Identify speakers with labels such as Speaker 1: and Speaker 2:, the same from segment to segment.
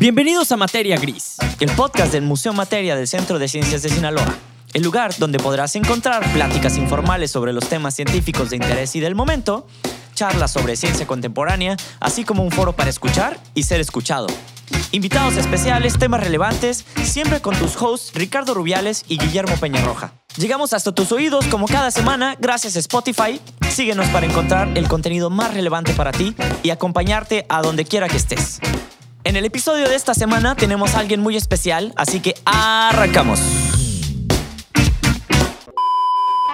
Speaker 1: Bienvenidos a Materia Gris.
Speaker 2: el podcast del Museo Materia del Centro de Ciencias de Sinaloa, el lugar donde podrás encontrar pláticas informales sobre los temas científicos de interés y del momento, charlas sobre ciencia contemporánea, así como un foro para escuchar y ser escuchado. Invitados especiales, temas relevantes, siempre con tus hosts Ricardo Rubiales y Guillermo Peñarroja. Llegamos hasta tus oídos como cada semana gracias a Spotify. Síguenos para encontrar el contenido más relevante para ti y acompañarte a donde quiera que estés. En el episodio de esta semana tenemos a alguien muy especial, así que arrancamos.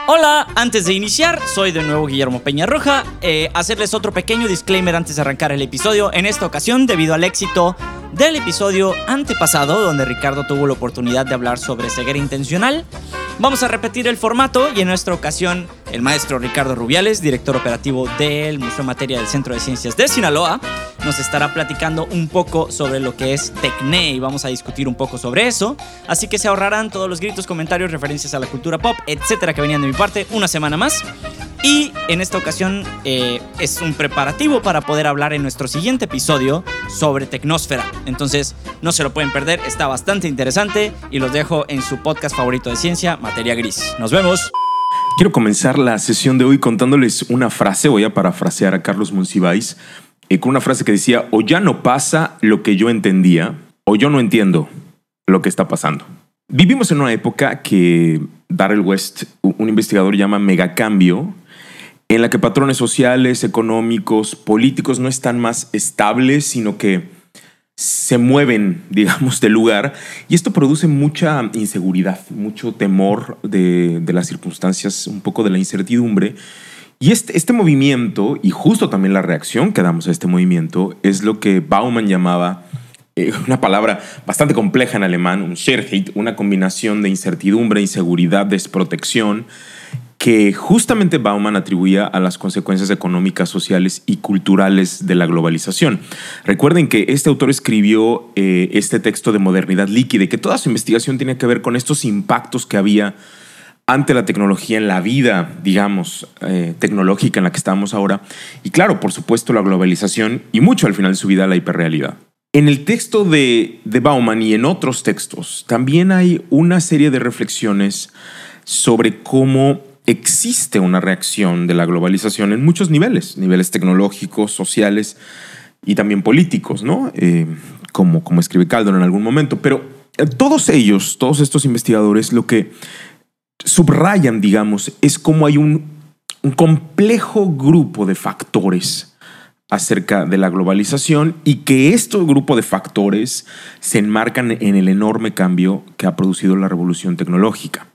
Speaker 1: Hola, antes de iniciar, soy de nuevo Guillermo Peñarroja. Eh, hacerles otro pequeño disclaimer antes de arrancar el episodio. En esta ocasión, debido al éxito del episodio antepasado, donde Ricardo tuvo la oportunidad de hablar sobre ceguera intencional, vamos a repetir el formato y en nuestra ocasión el maestro Ricardo Rubiales, director operativo del Museo Materia del Centro de Ciencias de Sinaloa, nos estará platicando un poco sobre lo que es Tecne y vamos a discutir un poco sobre eso. Así que se ahorrarán todos los gritos, comentarios, referencias a la cultura pop, etcétera, que venían de mi parte una semana más. Y en esta ocasión eh, es un preparativo para poder hablar en nuestro siguiente episodio sobre Tecnósfera. Entonces no se lo pueden perder, está bastante interesante y los dejo en su podcast favorito de ciencia, Materia Gris. Nos vemos.
Speaker 3: Quiero comenzar la sesión de hoy contándoles una frase, voy a parafrasear a Carlos Monsiváis, eh, con una frase que decía, o ya no pasa lo que yo entendía, o yo no entiendo lo que está pasando. Vivimos en una época que Darrell West, un investigador, llama megacambio, en la que patrones sociales, económicos, políticos no están más estables, sino que se mueven, digamos, del lugar. Y esto produce mucha inseguridad, mucho temor de, las circunstancias, un poco de la incertidumbre. Y este, este movimiento, y justo también la reacción que damos a este movimiento, es lo que Bauman llamaba eh, una palabra bastante compleja en alemán, un Scherheit, una combinación de incertidumbre, inseguridad, desprotección, que justamente Bauman atribuía a las consecuencias económicas, sociales y culturales de la globalización. Recuerden que este autor escribió eh, este texto de modernidad líquida y que toda su investigación tiene que ver con estos impactos que había ante la tecnología en la vida, digamos, eh, tecnológica en la que estamos ahora. Y claro, por supuesto, la globalización y mucho al final de su vida la hiperrealidad. En el texto de, de Bauman y en otros textos también hay una serie de reflexiones sobre cómo existe una reacción de la globalización en muchos niveles, niveles tecnológicos, sociales y también políticos, ¿no? Eh, como, como escribe Caldon en algún momento. Pero eh, todos ellos, todos estos investigadores, lo que subrayan, digamos, es cómo hay un, un complejo grupo de factores acerca de la globalización y que este grupo de factores se enmarcan en el enorme cambio que ha producido la revolución tecnológica.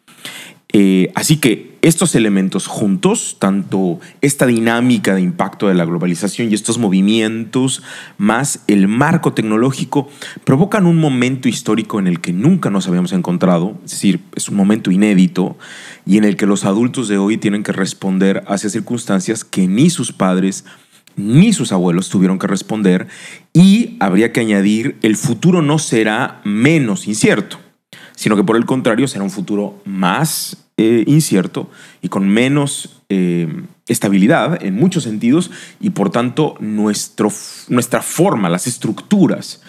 Speaker 3: Eh, así que estos elementos juntos, tanto esta dinámica de impacto de la globalización y estos movimientos, más el marco tecnológico, provocan un momento histórico en el que nunca nos habíamos encontrado, es decir, es un momento inédito y en el que los adultos de hoy tienen que responder hacia circunstancias que ni sus padres ni sus abuelos tuvieron que responder y habría que añadir, el futuro no será menos incierto sino que por el contrario será un futuro más eh, incierto y con menos eh, estabilidad en muchos sentidos y por tanto nuestro, nuestra forma, las estructuras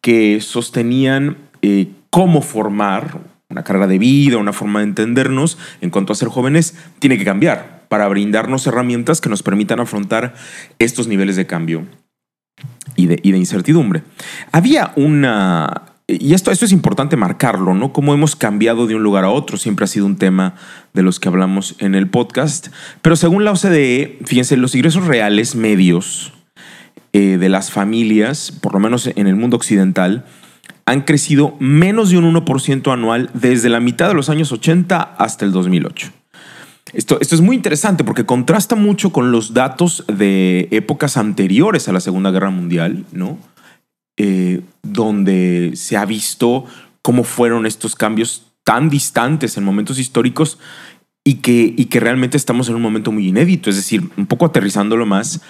Speaker 3: que sostenían eh, cómo formar una carrera de vida, una forma de entendernos en cuanto a ser jóvenes, tiene que cambiar para brindarnos herramientas que nos permitan afrontar estos niveles de cambio y de, y de incertidumbre. Había una y esto, esto es importante marcarlo, ¿no? Cómo hemos cambiado de un lugar a otro, siempre ha sido un tema de los que hablamos en el podcast. Pero según la OCDE, fíjense, los ingresos reales medios eh, de las familias, por lo menos en el mundo occidental, han crecido menos de un 1% anual desde la mitad de los años 80 hasta el 2008. Esto, esto, es muy interesante porque contrasta mucho con los datos de épocas anteriores a la Segunda Guerra Mundial, ¿no? Eh, donde se ha visto cómo fueron estos cambios tan distantes en momentos históricos y que, y que realmente estamos en un momento muy inédito. Es decir, un poco aterrizándolo más,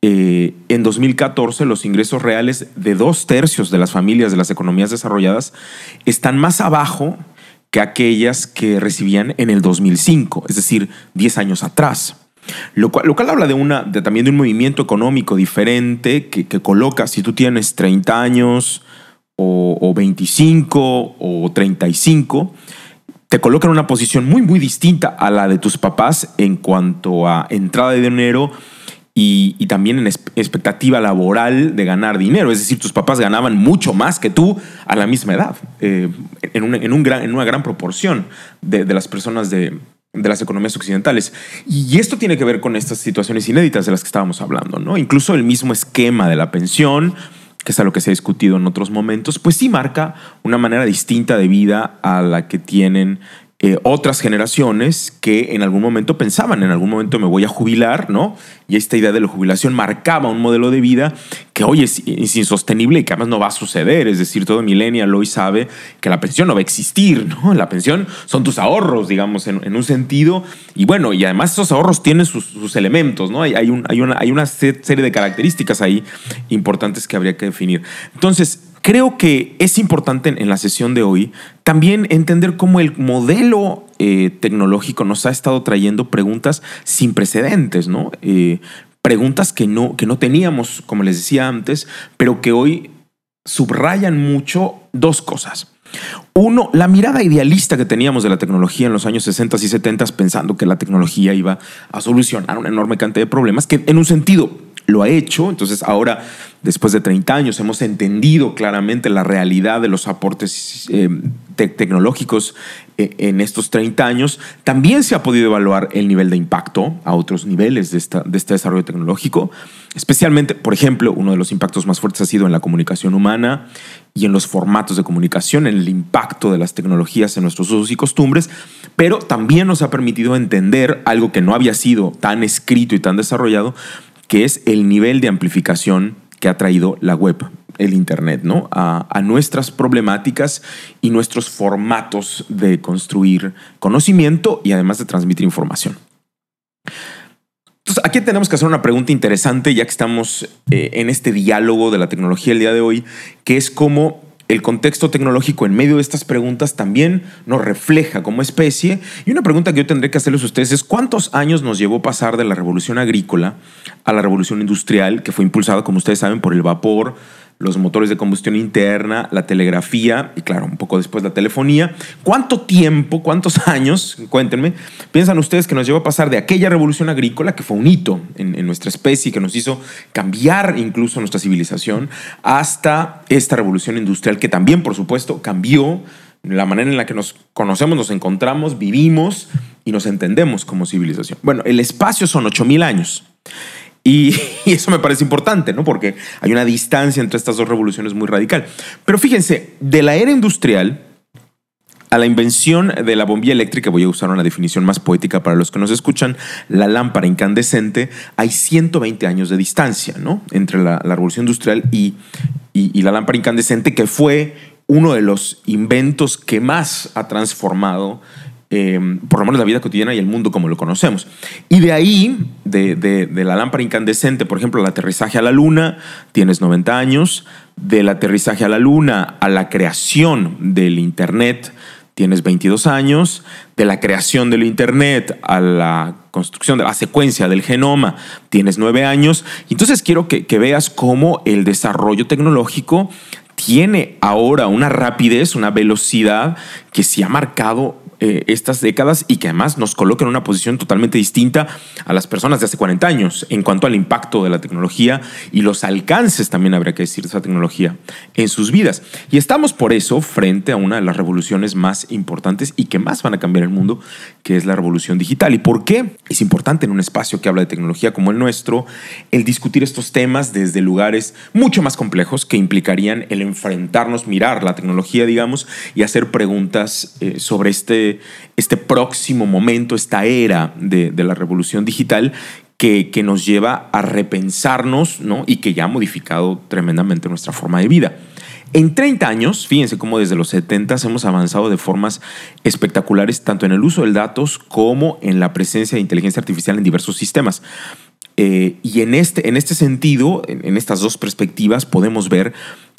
Speaker 3: eh, en 2014 los ingresos reales de dos tercios de las familias de las economías desarrolladas están más abajo que aquellas que recibían en el 2005, es decir, 10 años atrás. Lo cual, habla de una, también de un movimiento económico diferente que, coloca, si tú tienes 30 años o, 25 o 35 te colocan en una posición muy, muy distinta a la de tus papás en cuanto a entrada de dinero y, también en expectativa laboral de ganar dinero. Es decir, tus papás ganaban mucho más que tú a la misma edad, eh, en, en, gran, en, una gran proporción de las personas de, de las economías occidentales. Y esto tiene que ver con estas situaciones inéditas de las que estábamos hablando, ¿no? Incluso el mismo esquema de la pensión, que es a lo que se ha discutido en otros momentos, pues sí marca una manera distinta de vida a la que tienen eh, otras generaciones que en algún momento pensaban, en algún momento me voy a jubilar, ¿no? Y esta idea de la jubilación marcaba un modelo de vida que hoy es, insostenible y que además no va a suceder. Es decir, todo millennial hoy sabe que la pensión no va a existir, ¿no? La pensión son tus ahorros, digamos, en, un sentido. Y bueno, y además esos ahorros tienen sus, elementos, ¿no? Hay, hay, una, hay una serie de características ahí importantes que habría que definir. Entonces, creo que es importante en la sesión de hoy también entender cómo el modelo eh, tecnológico nos ha estado trayendo preguntas sin precedentes, ¿no? Eh, preguntas que no, que no teníamos, como les decía antes, pero que hoy subrayan mucho dos cosas. Uno, la mirada idealista que teníamos de la tecnología en los años 60 y 70 pensando que la tecnología iba a solucionar una enorme cantidad de problemas, que en un sentido lo ha hecho. Entonces ahora, después de 30 años, hemos entendido claramente la realidad de los aportes eh, tecnológicos eh, en estos 30 años. También se ha podido evaluar el nivel de impacto a otros niveles de, esta, de este desarrollo tecnológico. Especialmente, por ejemplo, uno de los impactos más fuertes ha sido en la comunicación humana y en los formatos de comunicación, en el impacto de las tecnologías en nuestros usos y costumbres, pero también nos ha permitido entender algo que no había sido tan escrito y tan desarrollado, que es el nivel de amplificación que ha traído la web, el Internet, ¿no? A, nuestras problemáticas y nuestros formatos de construir conocimiento y además de transmitir información. Entonces, aquí tenemos que hacer una pregunta interesante, ya que estamos eh, en este diálogo de la tecnología el día de hoy, que es cómo el contexto tecnológico en medio de estas preguntas también nos refleja como especie. Y una pregunta que yo tendré que hacerles a ustedes es, ¿cuántos años nos llevó pasar de la revolución agrícola a la revolución industrial, que fue impulsada, como ustedes saben, por el vapor, los motores de combustión interna, la telegrafía y claro, un poco después la telefonía. ¿Cuánto tiempo, cuántos años, cuéntenme, piensan ustedes que nos llevó a pasar de aquella revolución agrícola, que fue un hito en, nuestra especie, que nos hizo cambiar incluso nuestra civilización, hasta esta revolución industrial que también, por supuesto, cambió la manera en la que nos conocemos, nos encontramos, vivimos y nos entendemos como civilización. Bueno, el espacio son 8.000 años. Y, eso me parece importante, ¿no? Porque hay una distancia entre estas dos revoluciones muy radical. Pero fíjense, de la era industrial a la invención de la bombilla eléctrica, voy a usar una definición más poética para los que nos escuchan, la lámpara incandescente, hay 120 años de distancia, ¿no? Entre la, revolución industrial y, y la lámpara incandescente, que fue uno de los inventos que más ha transformado Em, por lo menos la vida cotidiana y el mundo como lo conocemos. Y de ahí, de, la lámpara incandescente, por ejemplo, el aterrizaje a la luna, tienes 90 años, del aterrizaje a la luna a la creación del Internet, tienes 22 años, de la creación del Internet a la construcción de la secuencia del genoma, tienes 9 años. Entonces quiero que veas cómo el desarrollo tecnológico tiene ahora una rapidez, una velocidad que se ha marcado eh, estas décadas y que además nos coloca en una posición totalmente distinta a las personas de hace 40 años en cuanto al impacto de la tecnología y los alcances, también habría que decir, de esa tecnología en sus vidas. Y estamos por eso frente a una de las revoluciones más importantes y que más van a cambiar el mundo, que es la revolución digital. ¿Y por qué? Es importante en un espacio que habla de tecnología como el nuestro, el discutir estos temas desde lugares mucho más complejos que implicarían el enfrentarnos, mirar la tecnología, digamos, y hacer preguntas eh, sobre este este, próximo momento, esta era de, la revolución digital que, nos lleva a repensarnos ¿no? y que ya ha modificado tremendamente nuestra forma de vida. En 30 años, fíjense cómo desde los 70 hemos avanzado de formas espectaculares tanto en el uso de datos como en la presencia de inteligencia artificial en diversos sistemas. Eh, y en este, en este sentido, en, estas dos perspectivas, podemos ver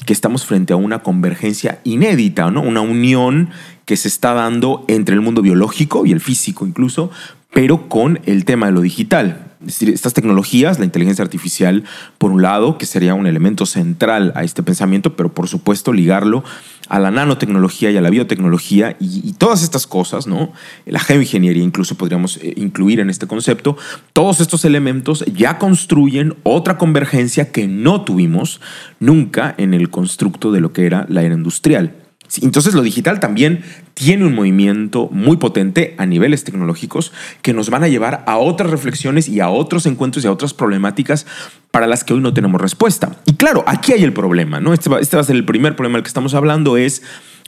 Speaker 3: que estamos frente a una convergencia inédita, ¿no? una unión que se está dando entre el mundo biológico y el físico incluso, pero con el tema de lo digital. Es decir, estas tecnologías, la inteligencia artificial, por un lado, que sería un elemento central a este pensamiento, pero por supuesto ligarlo a la nanotecnología y a la biotecnología y, todas estas cosas, ¿no? La geoingeniería incluso podríamos eh, incluir en este concepto. Todos estos elementos ya construyen otra convergencia que no tuvimos nunca en el constructo de lo que era la era industrial. Entonces lo digital también tiene un movimiento muy potente a niveles tecnológicos que nos van a llevar a otras reflexiones y a otros encuentros y a otras problemáticas para las que hoy no tenemos respuesta. Y claro, aquí hay el problema, ¿no? Este va, este a ser el primer problema del que estamos hablando, es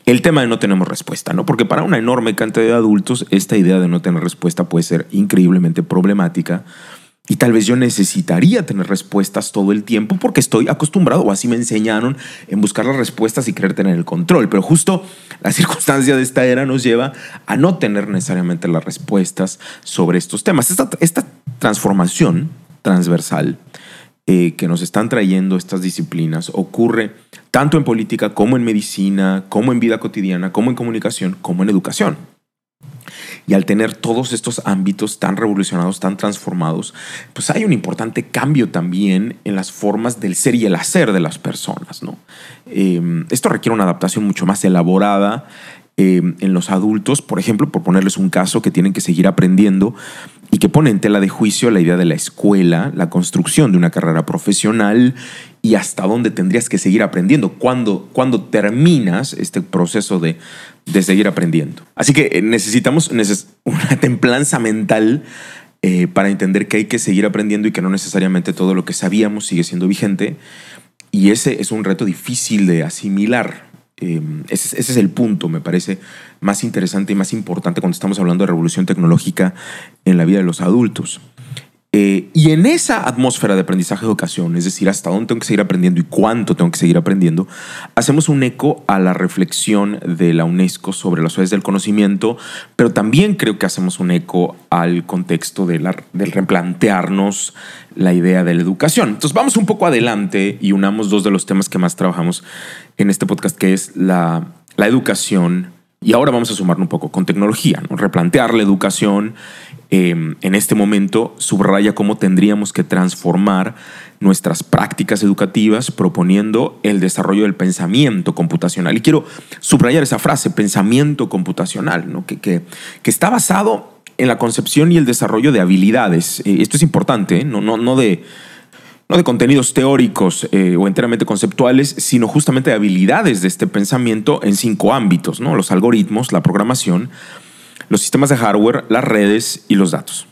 Speaker 3: el tema de no tenemos respuesta, ¿no? Porque para una enorme cantidad de adultos esta idea de no tener respuesta puede ser increíblemente problemática y tal vez yo necesitaría tener respuestas todo el tiempo porque estoy acostumbrado o así me enseñaron en buscar las respuestas y querer tener el control. Pero justo la circunstancia de esta era nos lleva a no tener necesariamente las respuestas sobre estos temas. Esta, esta transformación transversal eh, que nos están trayendo estas disciplinas ocurre tanto en política como en medicina, como en vida cotidiana, como en comunicación, como en educación. Y al tener todos estos ámbitos tan revolucionados, tan transformados, pues hay un importante cambio también en las formas del ser y el hacer de las personas. ¿no? Em, esto requiere una adaptación mucho más elaborada em, en los adultos, por ejemplo, por ponerles un caso que tienen que seguir aprendiendo y que pone en tela de juicio la idea de la escuela, la construcción de una carrera profesional y hasta dónde tendrías que seguir aprendiendo, cuando, cuando terminas este proceso de, de seguir aprendiendo. Así que eh, necesitamos una templanza mental eh, para entender que hay que seguir aprendiendo y que no necesariamente todo lo que sabíamos sigue siendo vigente. Y ese es un reto difícil de asimilar. Em, ese, ese, es el punto, me parece, más interesante y más importante cuando estamos hablando de revolución tecnológica en la vida de los adultos. Eh, y en esa atmósfera de aprendizaje educación, es decir, hasta dónde tengo que seguir aprendiendo y cuánto tengo que seguir aprendiendo, hacemos un eco a la reflexión de la UNESCO sobre las sociedades del conocimiento, pero también creo que hacemos un eco al contexto de la, del replantearnos la idea de la educación. Entonces vamos un poco adelante y unamos dos de los temas que más trabajamos en este podcast, que es la, la educación y ahora vamos a sumarlo un poco con tecnología, ¿no? replantear la educación Em, en este momento subraya cómo tendríamos que transformar nuestras prácticas educativas proponiendo el desarrollo del pensamiento computacional. Y quiero subrayar esa frase, pensamiento computacional, que, está basado en la concepción y el desarrollo de habilidades. Eh, esto es importante, ¿eh? no de contenidos teóricos eh, o enteramente conceptuales, sino justamente de habilidades de este pensamiento en cinco ámbitos, ¿no? los algoritmos, la programación, los sistemas de hardware, las redes y los datos.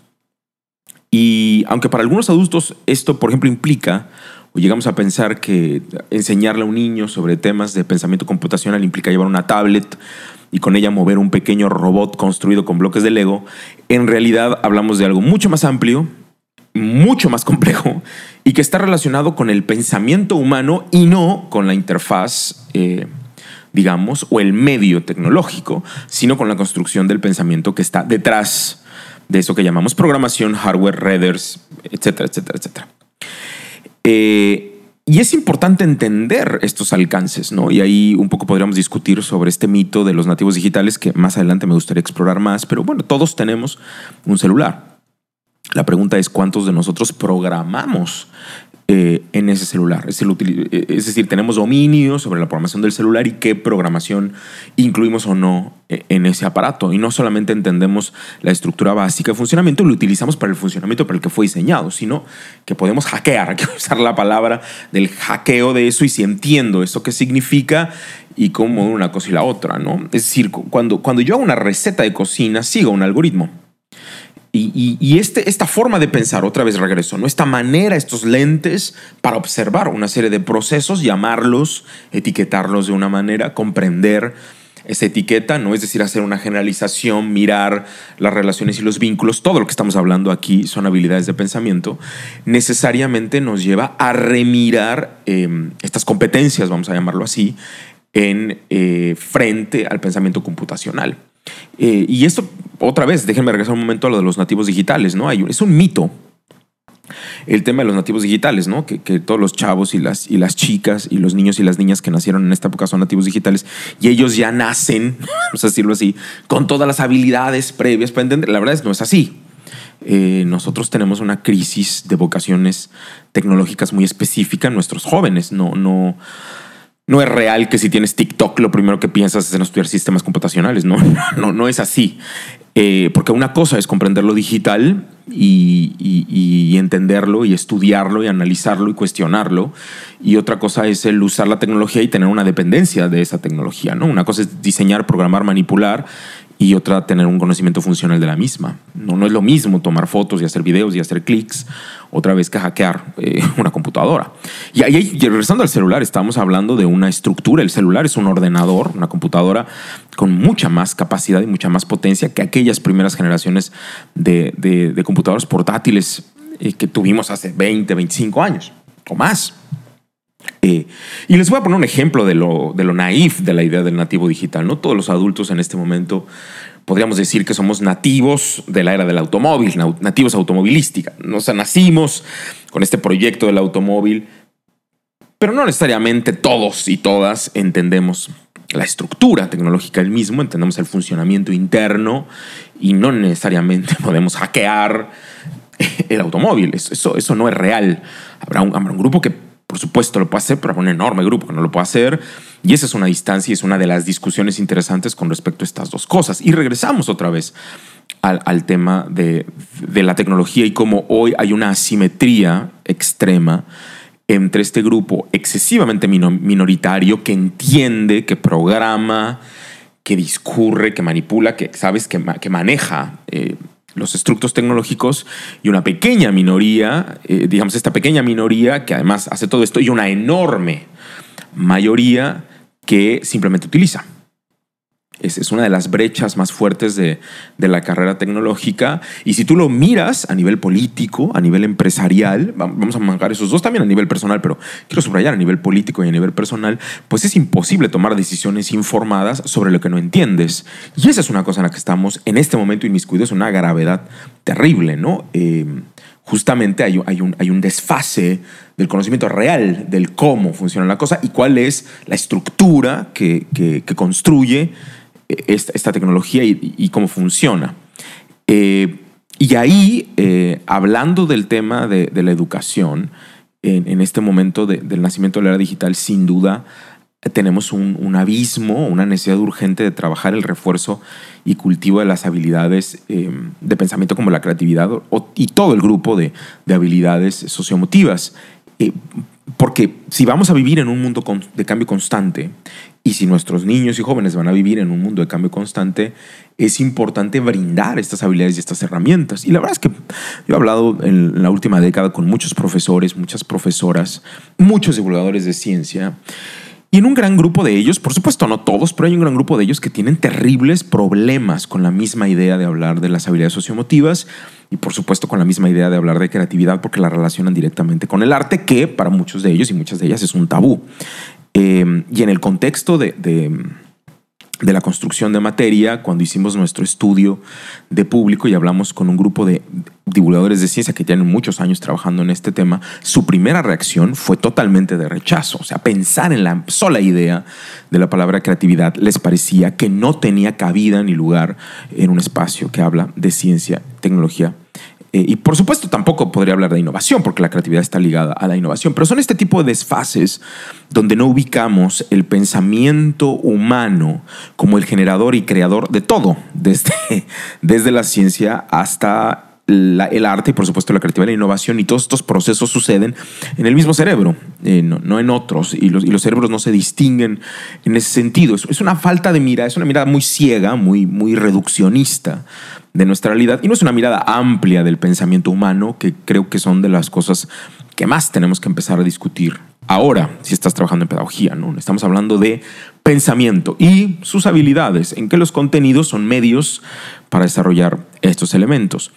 Speaker 3: Y aunque para algunos adultos esto, por ejemplo, implica, o llegamos a pensar que enseñarle a un niño sobre temas de pensamiento computacional implica llevar una tablet y con ella mover un pequeño robot construido con bloques de Lego, en realidad hablamos de algo mucho más amplio, mucho más complejo y que está relacionado con el pensamiento humano y no con la interfaz eh, digamos, o el medio tecnológico, sino con la construcción del pensamiento que está detrás de eso que llamamos programación, hardware, readers, etcétera, etcétera, etcétera. Eh, y es importante entender estos alcances, ¿no? Y ahí un poco podríamos discutir sobre este mito de los nativos digitales que más adelante me gustaría explorar más, pero bueno, todos tenemos un celular. La pregunta es cuántos de nosotros programamos eh, en ese celular. Eh, es decir, tenemos dominio sobre la programación del celular y qué programación incluimos o no eh, en ese aparato. Y no solamente entendemos la estructura básica de funcionamiento, lo utilizamos para el funcionamiento para el que fue diseñado, sino que podemos hackear, que usar la palabra del hackeo de eso y si entiendo eso qué significa y cómo una cosa y la otra, ¿no? Es decir, cuando, cuando yo hago una receta de cocina, sigo un algoritmo. Y, este, esta forma de pensar, otra vez regreso, ¿no? esta manera, estos lentes para observar una serie de procesos, llamarlos, etiquetarlos de una manera, comprender esa etiqueta, ¿no? Es decir, hacer una generalización, mirar las relaciones y los vínculos, todo lo que estamos hablando aquí son habilidades de pensamiento, necesariamente nos lleva a remirar em, estas competencias, vamos a llamarlo así, en eh, frente al pensamiento computacional. Eh, y esto, otra vez, déjenme regresar un momento a lo de los nativos digitales, ¿no? Hay, es un mito el tema de los nativos digitales, ¿no? Que, todos los chavos y las, y las chicas y los niños y las niñas que nacieron en esta época son nativos digitales y ellos ya nacen, vamos a decirlo así, con todas las habilidades previas para entender. La verdad es que no es así. eh, nosotros tenemos una crisis de vocaciones tecnológicas muy específica en nuestros jóvenes. No, no, no es real que si tienes TikTok lo primero que piensas es en estudiar sistemas computacionales. No, no, no es así. Eh, porque una cosa es comprender lo digital y, y, entenderlo y estudiarlo y analizarlo y cuestionarlo. Y otra cosa es el usar la tecnología y tener una dependencia de esa tecnología. ¿no? Una cosa es diseñar, programar, manipular y otra tener un conocimiento funcional de la misma. No, no es lo mismo tomar fotos y hacer videos y hacer clics otra vez que hackear eh, una computadora. Y ahí, regresando al celular, estamos hablando de una estructura. El celular es un ordenador, una computadora con mucha más capacidad y mucha más potencia que aquellas primeras generaciones de, de, computadoras portátiles eh, que tuvimos hace 20, 25 años o más. Eh, y les voy a poner un ejemplo de lo, de lo naif de la idea del nativo digital. No todos los adultos en este momento podríamos decir que somos nativos de la era del automóvil, nativos automovilística. Sea, nacimos con este proyecto del automóvil, pero no necesariamente todos y todas entendemos la estructura tecnológica del mismo, entendemos el funcionamiento interno y no necesariamente podemos hackear el automóvil. Eso, eso no es real. Habrá un, habrá un grupo que por supuesto lo puede hacer, pero un enorme grupo que no lo puede hacer. Y esa es una distancia y es una de las discusiones interesantes con respecto a estas dos cosas. Y regresamos otra vez al, tema de, la tecnología y cómo hoy hay una asimetría extrema entre este grupo excesivamente minoritario que entiende, que programa, que discurre, que manipula, que sabes que, que maneja eh, los estructos tecnológicos y una pequeña minoría, eh, digamos esta pequeña minoría que además hace todo esto y una enorme mayoría que simplemente utiliza. Es, una de las brechas más fuertes de, la carrera tecnológica. Y si tú lo miras a nivel político, a nivel empresarial, vamos a mangar esos dos también a nivel personal, pero quiero subrayar a nivel político y a nivel personal, pues es imposible tomar decisiones informadas sobre lo que no entiendes. Y esa es una cosa en la que estamos en este momento inmiscuidos, una gravedad terrible, ¿no? Eh, justamente hay, hay, un, hay un desfase del conocimiento real del cómo funciona la cosa y cuál es la estructura que, que construye esta, tecnología y, cómo funciona. Eh, y ahí, eh, hablando del tema de, la educación, en, este momento del nacimiento de la era digital, sin duda tenemos un, abismo, una necesidad urgente de trabajar el refuerzo y cultivo de las habilidades eh, de pensamiento como la creatividad y todo el grupo de, habilidades sociomotivas. Porque si vamos a vivir en un mundo de cambio constante y si nuestros niños y jóvenes van a vivir en un mundo de cambio constante, es importante brindar estas habilidades y estas herramientas. Y la verdad es que yo he hablado en la última década con muchos profesores, muchas profesoras, muchos divulgadores de ciencia. Y en un gran grupo de ellos, por supuesto no todos, pero hay un gran grupo de ellos que tienen terribles problemas con la misma idea de hablar de las habilidades sociomotivas y por supuesto con la misma idea de hablar de creatividad porque la relacionan directamente con el arte, que para muchos de ellos y muchas de ellas es un tabú. Em, y en el contexto de, la construcción de materia, cuando hicimos nuestro estudio de público y hablamos con un grupo de divulgadores de ciencia que tienen muchos años trabajando en este tema, su primera reacción fue totalmente de rechazo. O sea, pensar en la sola idea de la palabra creatividad les parecía que no tenía cabida ni lugar en un espacio que habla de ciencia, tecnología eh, y por supuesto tampoco podría hablar de innovación, porque la creatividad está ligada a la innovación, pero son este tipo de desfases donde no ubicamos el pensamiento humano como el generador y creador de todo, desde, desde la ciencia hasta el arte y por supuesto la creatividad la innovación y todos estos procesos suceden en el mismo cerebro, eh, no, en otros, y los, y los, cerebros no se distinguen en ese sentido. Es, es, una falta de mira, es una mirada muy ciega, muy, muy reduccionista de nuestra realidad y no es una mirada amplia del pensamiento humano que creo que son de las cosas que más tenemos que empezar a discutir ahora si estás trabajando en pedagogía. ¿no? Estamos hablando de pensamiento y sus habilidades, en que los contenidos son medios para desarrollar estos elementos.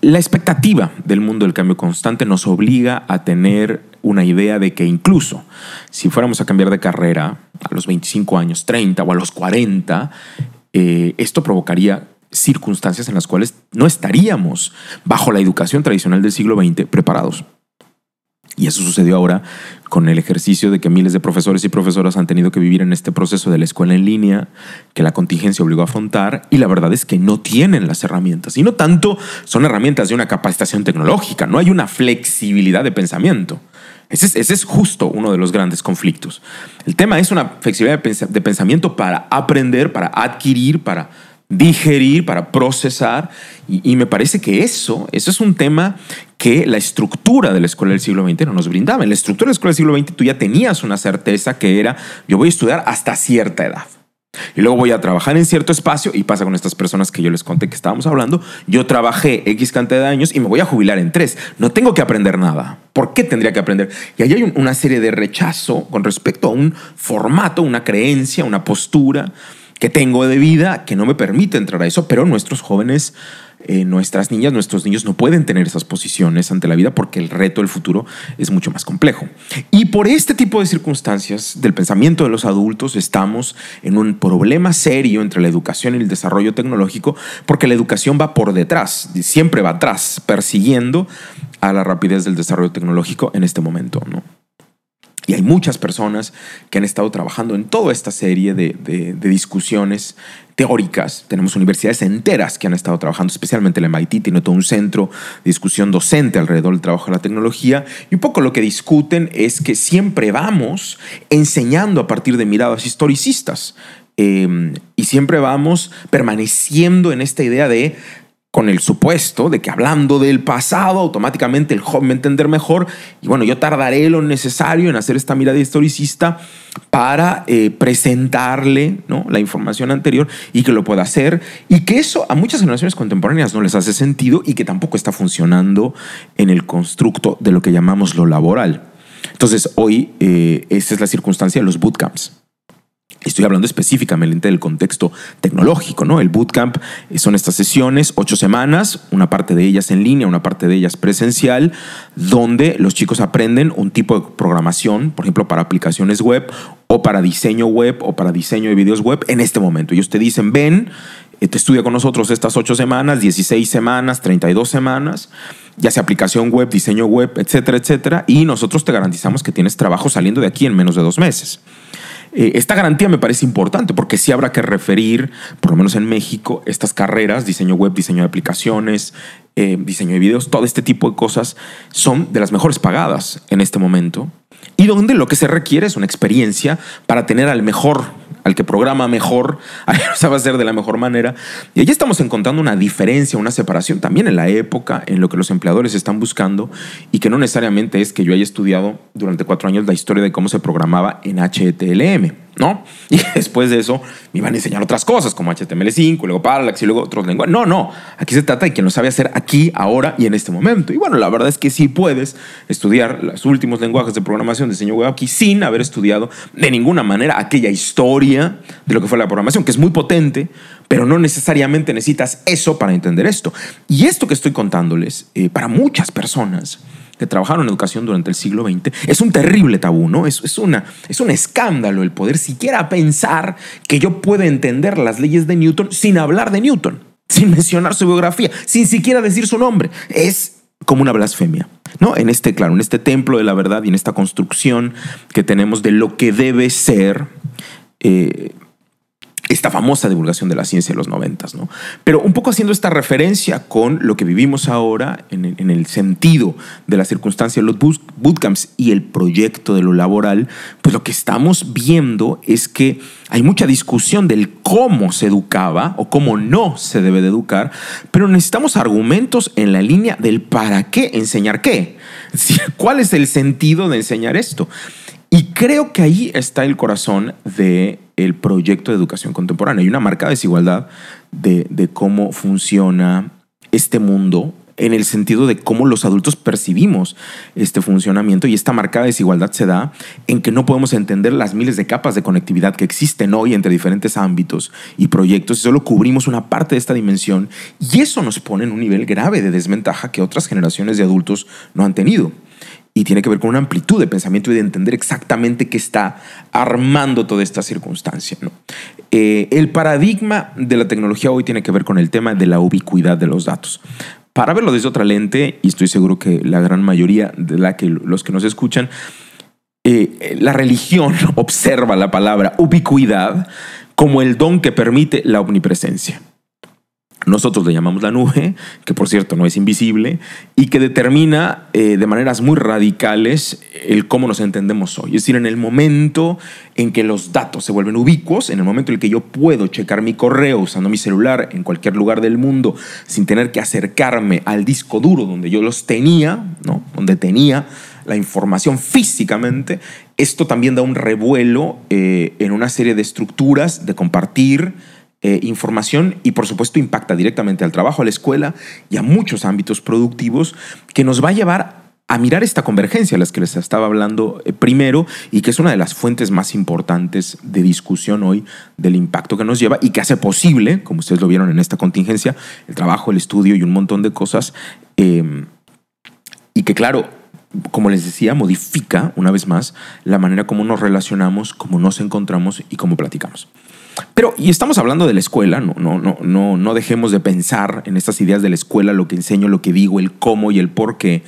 Speaker 3: La expectativa del mundo del cambio constante nos obliga a tener una idea de que incluso si fuéramos a cambiar de carrera a los 25 años, 30 o a los 40, eh, esto provocaría circunstancias en las cuales no estaríamos bajo la educación tradicional del siglo XX preparados. Y eso sucedió ahora con el ejercicio de que miles de profesores y profesoras han tenido que vivir en este proceso de la escuela en línea, que la contingencia obligó a afrontar, y la verdad es que no tienen las herramientas. Y no tanto son herramientas de una capacitación tecnológica, no hay una flexibilidad de pensamiento. Ese es, es justo uno de los grandes conflictos. El tema es una flexibilidad de pensamiento para aprender, para adquirir, para digerir, para procesar. Y, me parece que eso, eso es un tema que la estructura de la escuela del siglo XX no nos brindaba. En la estructura de la escuela del siglo XX tú ya tenías una certeza que era, yo voy a estudiar hasta cierta edad. Y luego voy a trabajar en cierto espacio y pasa con estas personas que yo les conté que estábamos hablando. Yo trabajé X cantidad de años y me voy a jubilar en tres. No tengo que aprender nada. ¿Por qué tendría que aprender? Y ahí hay una serie de rechazo con respecto a un formato, una creencia, una postura que tengo de vida que no me permite entrar a eso, pero nuestros jóvenes, eh, nuestras niñas, nuestros niños no pueden tener esas posiciones ante la vida porque el reto del futuro es mucho más complejo. Y por este tipo de circunstancias del pensamiento de los adultos estamos en un problema serio entre la educación y el desarrollo tecnológico porque la educación va por detrás, siempre va atrás, persiguiendo a la rapidez del desarrollo tecnológico en este momento, ¿no? Y hay muchas personas que han estado trabajando en toda esta serie de, discusiones teóricas. Tenemos universidades enteras que han estado trabajando, especialmente el MIT, tiene todo un centro de discusión docente alrededor del trabajo de la tecnología. Y un poco lo que discuten es que siempre vamos enseñando a partir de miradas historicistas. Eh, y siempre vamos permaneciendo en esta idea de con el supuesto de que hablando del pasado, automáticamente el joven va a entender mejor. Y bueno, yo tardaré lo necesario en hacer esta mirada historicista para eh, presentarle ¿no? la información anterior y que lo pueda hacer. Y que eso a muchas generaciones contemporáneas no les hace sentido y que tampoco está funcionando en el constructo de lo que llamamos lo laboral. Entonces, hoy eh, esa es la circunstancia de los bootcamps. Estoy hablando específicamente del contexto tecnológico, ¿no? El bootcamp son estas sesiones, ocho semanas, una parte de ellas en línea, una parte de ellas presencial, donde los chicos aprenden un tipo de programación, por ejemplo, para aplicaciones web o para diseño web o para diseño de videos web en este momento. Ellos te dicen, ven, eh, te estudia con nosotros estas ocho semanas, 16 semanas, 32 semanas, ya sea aplicación web, diseño web, etcétera, etcétera, y nosotros te garantizamos que tienes trabajo saliendo de aquí en menos de dos meses. Eh, esta garantía me parece importante porque sí habrá que referir, por lo menos en México, estas carreras, diseño web, diseño de aplicaciones, eh, diseño de videos, todo este tipo de cosas son de las mejores pagadas en este momento. Y donde lo que se requiere es una experiencia para tener al mejor al que programa mejor, lo sabe hacer de la mejor manera. Y allí estamos encontrando una diferencia, una separación también en la época, en lo que los empleadores están buscando y que no necesariamente es que yo haya estudiado durante cuatro años la historia de cómo se programaba en HTLM. ¿No? Y después de eso me iban a enseñar otras cosas como HTML5, luego Parallax y luego otros lenguajes. No, no, aquí se trata de quien lo sabe hacer aquí, ahora y en este momento. Y bueno, la verdad es que sí puedes estudiar los últimos lenguajes de programación, de diseño web aquí sin haber estudiado de ninguna manera aquella historia de lo que fue la programación, que es muy potente, pero no necesariamente necesitas eso para entender esto. Y esto que estoy contándoles, eh, para muchas personas, que trabajaron en educación durante el siglo XX, es un terrible tabú, ¿no? Es, es, una, es un escándalo el poder siquiera pensar que yo puedo entender las leyes de Newton sin hablar de Newton, sin mencionar su biografía, sin siquiera decir su nombre. Es como una blasfemia, ¿no? En este, claro, en este templo de la verdad y en esta construcción que tenemos de lo que debe ser eh, esta famosa divulgación de la ciencia de los noventas, ¿no? Pero un poco haciendo esta referencia con lo que vivimos ahora en el, sentido de la circunstancia de los bootcamps y el proyecto de lo laboral, pues lo que estamos viendo es que hay mucha discusión del cómo se educaba o cómo no se debe de educar, pero necesitamos argumentos en la línea del para qué enseñar qué. ¿Cuál es el sentido de enseñar esto? Y creo que ahí está el corazón de el proyecto de educación contemporánea. Hay una marca desigualdad de, de cómo funciona este mundo en el sentido de cómo los adultos percibimos este funcionamiento y esta marcada desigualdad se da en que no podemos entender las miles de capas de conectividad que existen hoy entre diferentes ámbitos y proyectos y solo cubrimos una parte de esta dimensión y eso nos pone en un nivel grave de desventaja que otras generaciones de adultos no han tenido y tiene que ver con una amplitud de pensamiento y de entender exactamente qué está armando toda esta circunstancia. Eh, el paradigma de la tecnología hoy tiene que ver con el tema de la ubicuidad de los datos. para verlo desde otra lente, y estoy seguro que la gran mayoría de la que, los que nos escuchan, eh, la religión observa la palabra ubicuidad como el don que permite la omnipresencia. Nosotros le llamamos la nube, que por cierto no es invisible, y que determina eh, de maneras muy radicales el cómo nos entendemos hoy. Es decir, en el momento en que los datos se vuelven ubicuos, en el momento en el que yo puedo checar mi correo usando mi celular en cualquier lugar del mundo sin tener que acercarme al disco duro donde yo los tenía, ¿no? donde tenía la información físicamente, esto también da un revuelo eh, en una serie de estructuras de compartir, eh, información y por supuesto impacta directamente al trabajo, a la escuela y a muchos ámbitos productivos que nos va a llevar a mirar esta convergencia a las que les estaba hablando eh, primero y que es una de las fuentes más importantes de discusión hoy del impacto que nos lleva y que hace posible, como ustedes lo vieron en esta contingencia, el trabajo, el estudio y un montón de cosas. Em, y que claro, como les decía, modifica una vez más la manera como nos relacionamos, cómo nos encontramos y cómo platicamos. Pero, y estamos hablando de la escuela, no, no, no, no, no dejemos de pensar en estas ideas de la escuela, lo que enseño, lo que digo, el cómo y el por qué.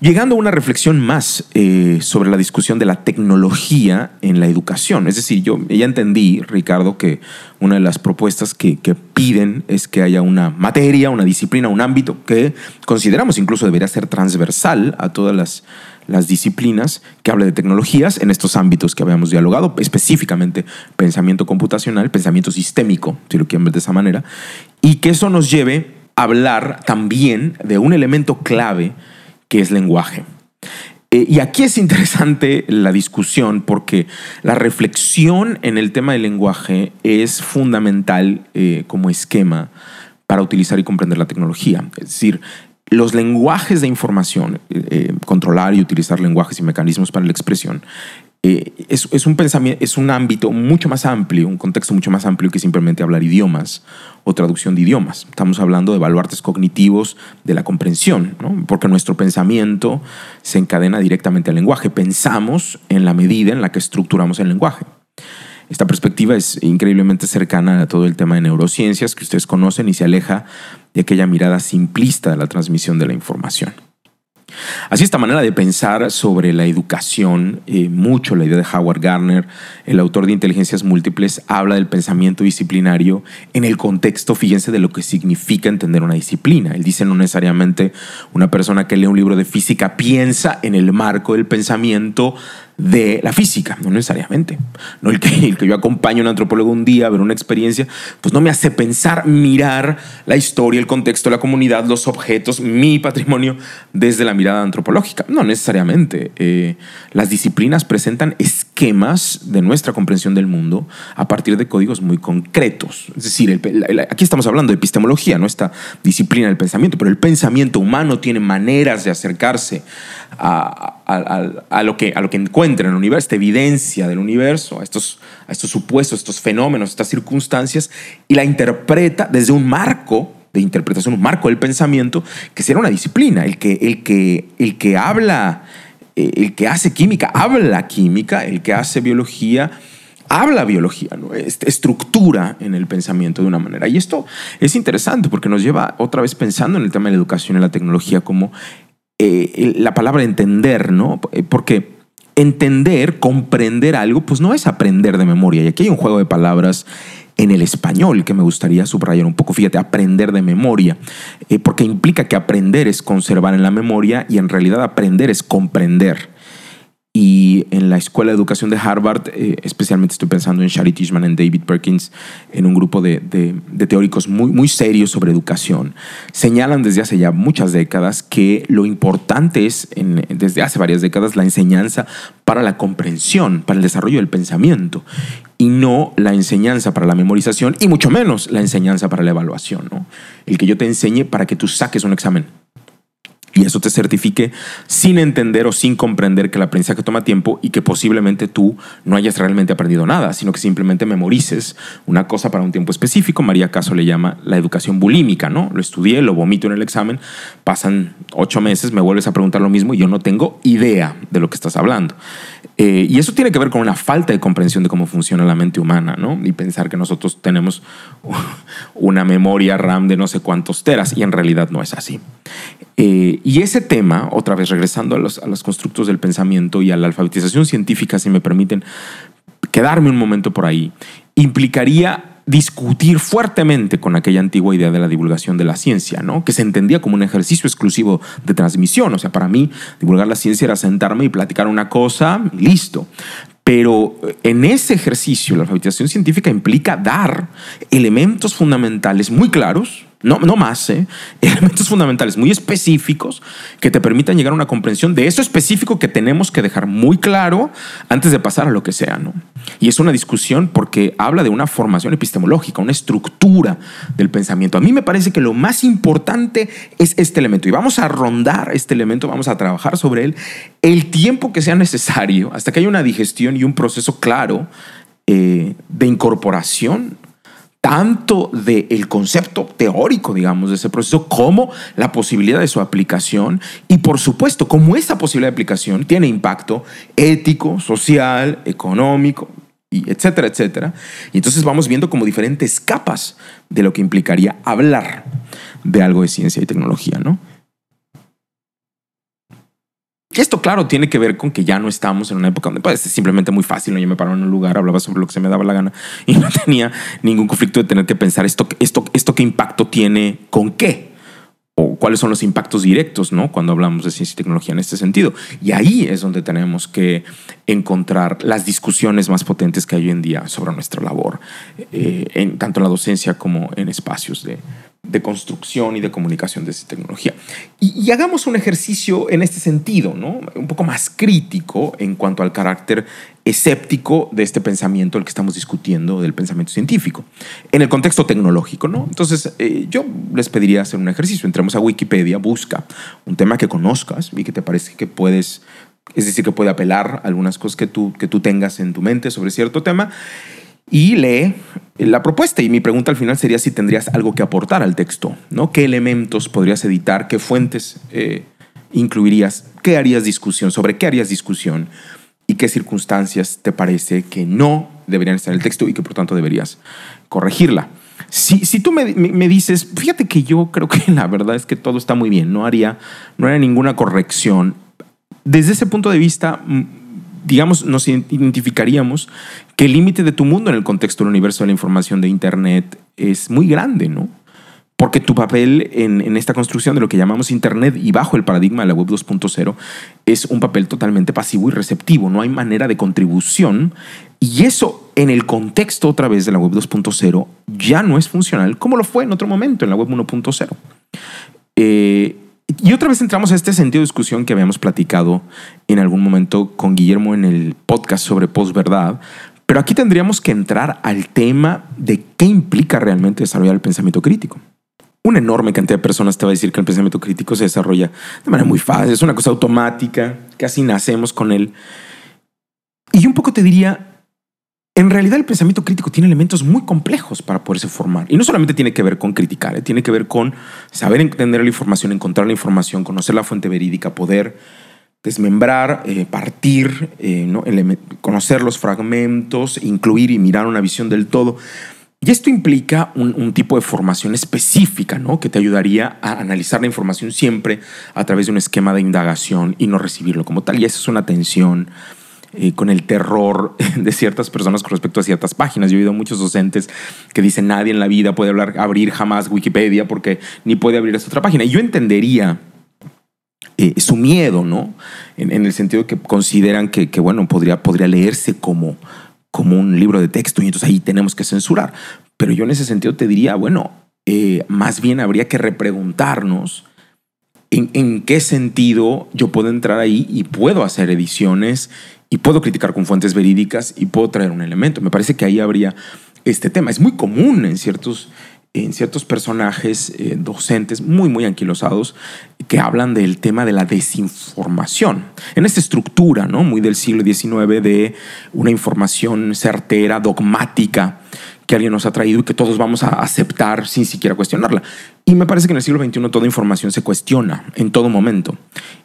Speaker 3: Llegando a una reflexión más eh, sobre la discusión de la tecnología en la educación. Es decir, yo ya entendí, Ricardo, que una de las propuestas que, piden es que haya una materia, una disciplina, un ámbito que consideramos incluso debería ser transversal a todas las las disciplinas que hable de tecnologías en estos ámbitos que habíamos dialogado, específicamente pensamiento computacional, pensamiento sistémico, si lo quieren ver de esa manera, y que eso nos lleve a hablar también de un elemento clave que es lenguaje. Eh, y aquí es interesante la discusión porque la reflexión en el tema del lenguaje es fundamental eh, como esquema para utilizar y comprender la tecnología. Es decir, los lenguajes de información, eh, controlar y utilizar lenguajes y mecanismos para la expresión, eh, es, un pensamiento, es un ámbito mucho más amplio, un contexto mucho más amplio que simplemente hablar idiomas o traducción de idiomas. Estamos hablando de baluartes cognitivos de la comprensión, porque nuestro pensamiento se encadena directamente al lenguaje. Pensamos en la medida en la que estructuramos el lenguaje. Esta perspectiva es increíblemente cercana a todo el tema de neurociencias que ustedes conocen y se aleja de aquella mirada simplista de la transmisión de la información. Así esta manera de pensar sobre la educación, eh, mucho la idea de Howard Gardner, el autor de Inteligencias Múltiples, habla del pensamiento disciplinario en el contexto, fíjense, de lo que significa entender una disciplina. Él dice no necesariamente una persona que lee un libro de física piensa en el marco del pensamiento de la física, no necesariamente. No el que, el que yo acompaño a un antropólogo un día a ver una experiencia, pues no me hace pensar, mirar la historia, el contexto, la comunidad, los objetos, mi patrimonio desde la mirada antropológica. No necesariamente. Eh, las disciplinas presentan esquemas de nuestra comprensión del mundo a partir de códigos muy concretos. Es decir, aquí estamos hablando de epistemología, no esta disciplina del pensamiento, pero el pensamiento humano tiene maneras de acercarse a, lo, que, a lo que encuentra en el universo, esta evidencia del universo, a estos, a estos supuestos, estos fenómenos, estas circunstancias, y la interpreta desde un marco de interpretación, un marco del pensamiento, que será una disciplina. El que, el que, el que habla, eh, el que hace química, habla química, el que hace biología, habla biología, ¿no? estructura en el pensamiento de una manera. Y esto es interesante porque nos lleva otra vez pensando en el tema de la educación y la tecnología como eh, la palabra entender, ¿no? Eh, porque entender, comprender algo, pues no es aprender de memoria. Y aquí hay un juego de palabras en el español que me gustaría subrayar un poco. Fíjate, aprender de memoria, eh, porque implica que aprender es conservar en la memoria y en realidad aprender es comprender. Y en la Escuela de Educación de Harvard, eh, especialmente estoy pensando en Shari Tishman y David Perkins, en un grupo de, teóricos muy, muy serios sobre educación, señalan desde hace ya muchas décadas que lo importante es, desde hace varias décadas, la enseñanza para la comprensión, para el desarrollo del pensamiento, y no la enseñanza para la memorización, y mucho menos la enseñanza para la evaluación. ¿no? El que yo te enseñe para que tú saques un examen y eso te certifique sin entender o sin comprender que el aprendizaje toma tiempo y que posiblemente tú no hayas realmente aprendido nada, sino que simplemente memorices una cosa para un tiempo específico. María Caso le llama la educación bulímica, ¿no? Lo estudié, lo vomito en el examen, pasan ocho meses, me vuelves a preguntar lo mismo y yo no tengo idea de lo que estás hablando. Eh, y eso tiene que ver con una falta de comprensión de cómo funciona la mente humana, ¿no? Y pensar que nosotros tenemos una memoria RAM de no sé cuántos teras, y en realidad no es así. Eh, y ese tema, otra vez regresando a los, a los constructos del pensamiento y a la alfabetización científica, si me permiten quedarme un momento por ahí, implicaría discutir fuertemente con aquella antigua idea de la divulgación de la ciencia, ¿no? que se entendía como un ejercicio exclusivo de transmisión. O sea, para mí, divulgar la ciencia era sentarme y platicar una cosa y listo. Pero en ese ejercicio, la alfabetización científica implica dar elementos fundamentales muy claros no, no más, ¿eh? elementos fundamentales muy específicos que te permitan llegar a una comprensión de eso específico que tenemos que dejar muy claro antes de pasar a lo que sea. ¿no? Y es una discusión porque habla de una formación epistemológica, una estructura del pensamiento. A mí me parece que lo más importante es este elemento y vamos a rondar este elemento, vamos a trabajar sobre él el tiempo que sea necesario hasta que haya una digestión y un proceso claro eh, de incorporación tanto del concepto teórico, digamos, de ese proceso, como la posibilidad de su aplicación. Y por supuesto, como esa posibilidad de aplicación tiene impacto ético, social, económico, y etcétera, etcétera. Y entonces vamos viendo como diferentes capas de lo que implicaría hablar de algo de ciencia y tecnología, ¿no? Esto, claro, tiene que ver con que ya no estamos en una época donde pues, es simplemente muy fácil. ¿no? Yo me paraba en un lugar, hablaba sobre lo que se me daba la gana y no tenía ningún conflicto de tener que pensar esto, esto, esto qué impacto tiene con qué o cuáles son los impactos directos, ¿no? Cuando hablamos de ciencia y tecnología en este sentido. Y ahí es donde tenemos que encontrar las discusiones más potentes que hay hoy en día sobre nuestra labor, eh, en, tanto en la docencia como en espacios de, de construcción y de comunicación de esta tecnología. Y, hagamos un ejercicio en este sentido, ¿no? un poco más crítico en cuanto al carácter escéptico de este pensamiento, el que estamos discutiendo, del pensamiento científico, en el contexto tecnológico. ¿no? Entonces, eh, yo les pediría hacer un ejercicio. Entremos a Wikipedia, busca un tema que conozcas y que te parece que puedes, es decir, que puede apelar a algunas cosas que tú, que tú tengas en tu mente sobre cierto tema y lee la propuesta. Y mi pregunta al final sería si tendrías algo que aportar al texto, ¿no? ¿Qué elementos podrías editar? ¿Qué fuentes eh, incluirías? ¿Qué harías discusión? ¿Sobre qué harías discusión? ¿Y qué circunstancias te parece que no deberían estar en el texto y que por tanto deberías corregirla? Si, si tú me, me, dices, fíjate que yo creo que la verdad es que todo está muy bien, no haría, no haría ninguna corrección. Desde ese punto de vista, digamos, nos identificaríamos que el límite de tu mundo en el contexto del universo de la información de Internet es muy grande, ¿no? Porque tu papel en, esta construcción de lo que llamamos Internet y bajo el paradigma de la Web 2.0 es un papel totalmente pasivo y receptivo. No hay manera de contribución. Y eso en el contexto otra vez de la Web 2.0 ya no es funcional como lo fue en otro momento en la Web 1.0. Eh, y otra vez entramos a este sentido de discusión que habíamos platicado en algún momento con Guillermo en el podcast sobre posverdad, pero aquí tendríamos que entrar al tema de qué implica realmente desarrollar el pensamiento crítico. Una enorme cantidad de personas te va a decir que el pensamiento crítico se desarrolla de manera muy fácil, es una cosa automática, casi nacemos con él. Y un poco te diría, en realidad el pensamiento crítico tiene elementos muy complejos para poderse formar. Y no solamente tiene que ver con criticar, eh, tiene que ver con saber entender la información, encontrar la información, conocer la fuente verídica, poder desmembrar, eh, partir, eh, conocer los fragmentos, incluir y mirar una visión del todo. Y esto implica un, tipo de formación específica, ¿no? Que te ayudaría a analizar la información siempre a través de un esquema de indagación y no recibirlo como tal. Y esa es una tensión eh, con el terror de ciertas personas con respecto a ciertas páginas. Yo he oído muchos docentes que dicen nadie en la vida puede abrir jamás Wikipedia porque ni puede abrir esta otra página. Y yo entendería eh, su miedo, ¿no? En, el sentido que consideran que, bueno, podría, podría leerse como, como un libro de texto y entonces ahí tenemos que censurar. Pero yo en ese sentido te diría, bueno, eh, más bien habría que repreguntarnos en, qué sentido yo puedo entrar ahí y puedo hacer ediciones y puedo criticar con fuentes verídicas y puedo traer un elemento. Me parece que ahí habría este tema. Es muy común en ciertos, en ciertos personajes eh, docentes muy, muy anquilosados que hablan del tema de la desinformación. En esta estructura, ¿no? Muy del siglo XIX de una información certera, dogmática, que alguien nos ha traído y que todos vamos a aceptar sin siquiera cuestionarla. Y me parece que en el siglo XXI toda información se cuestiona en todo momento.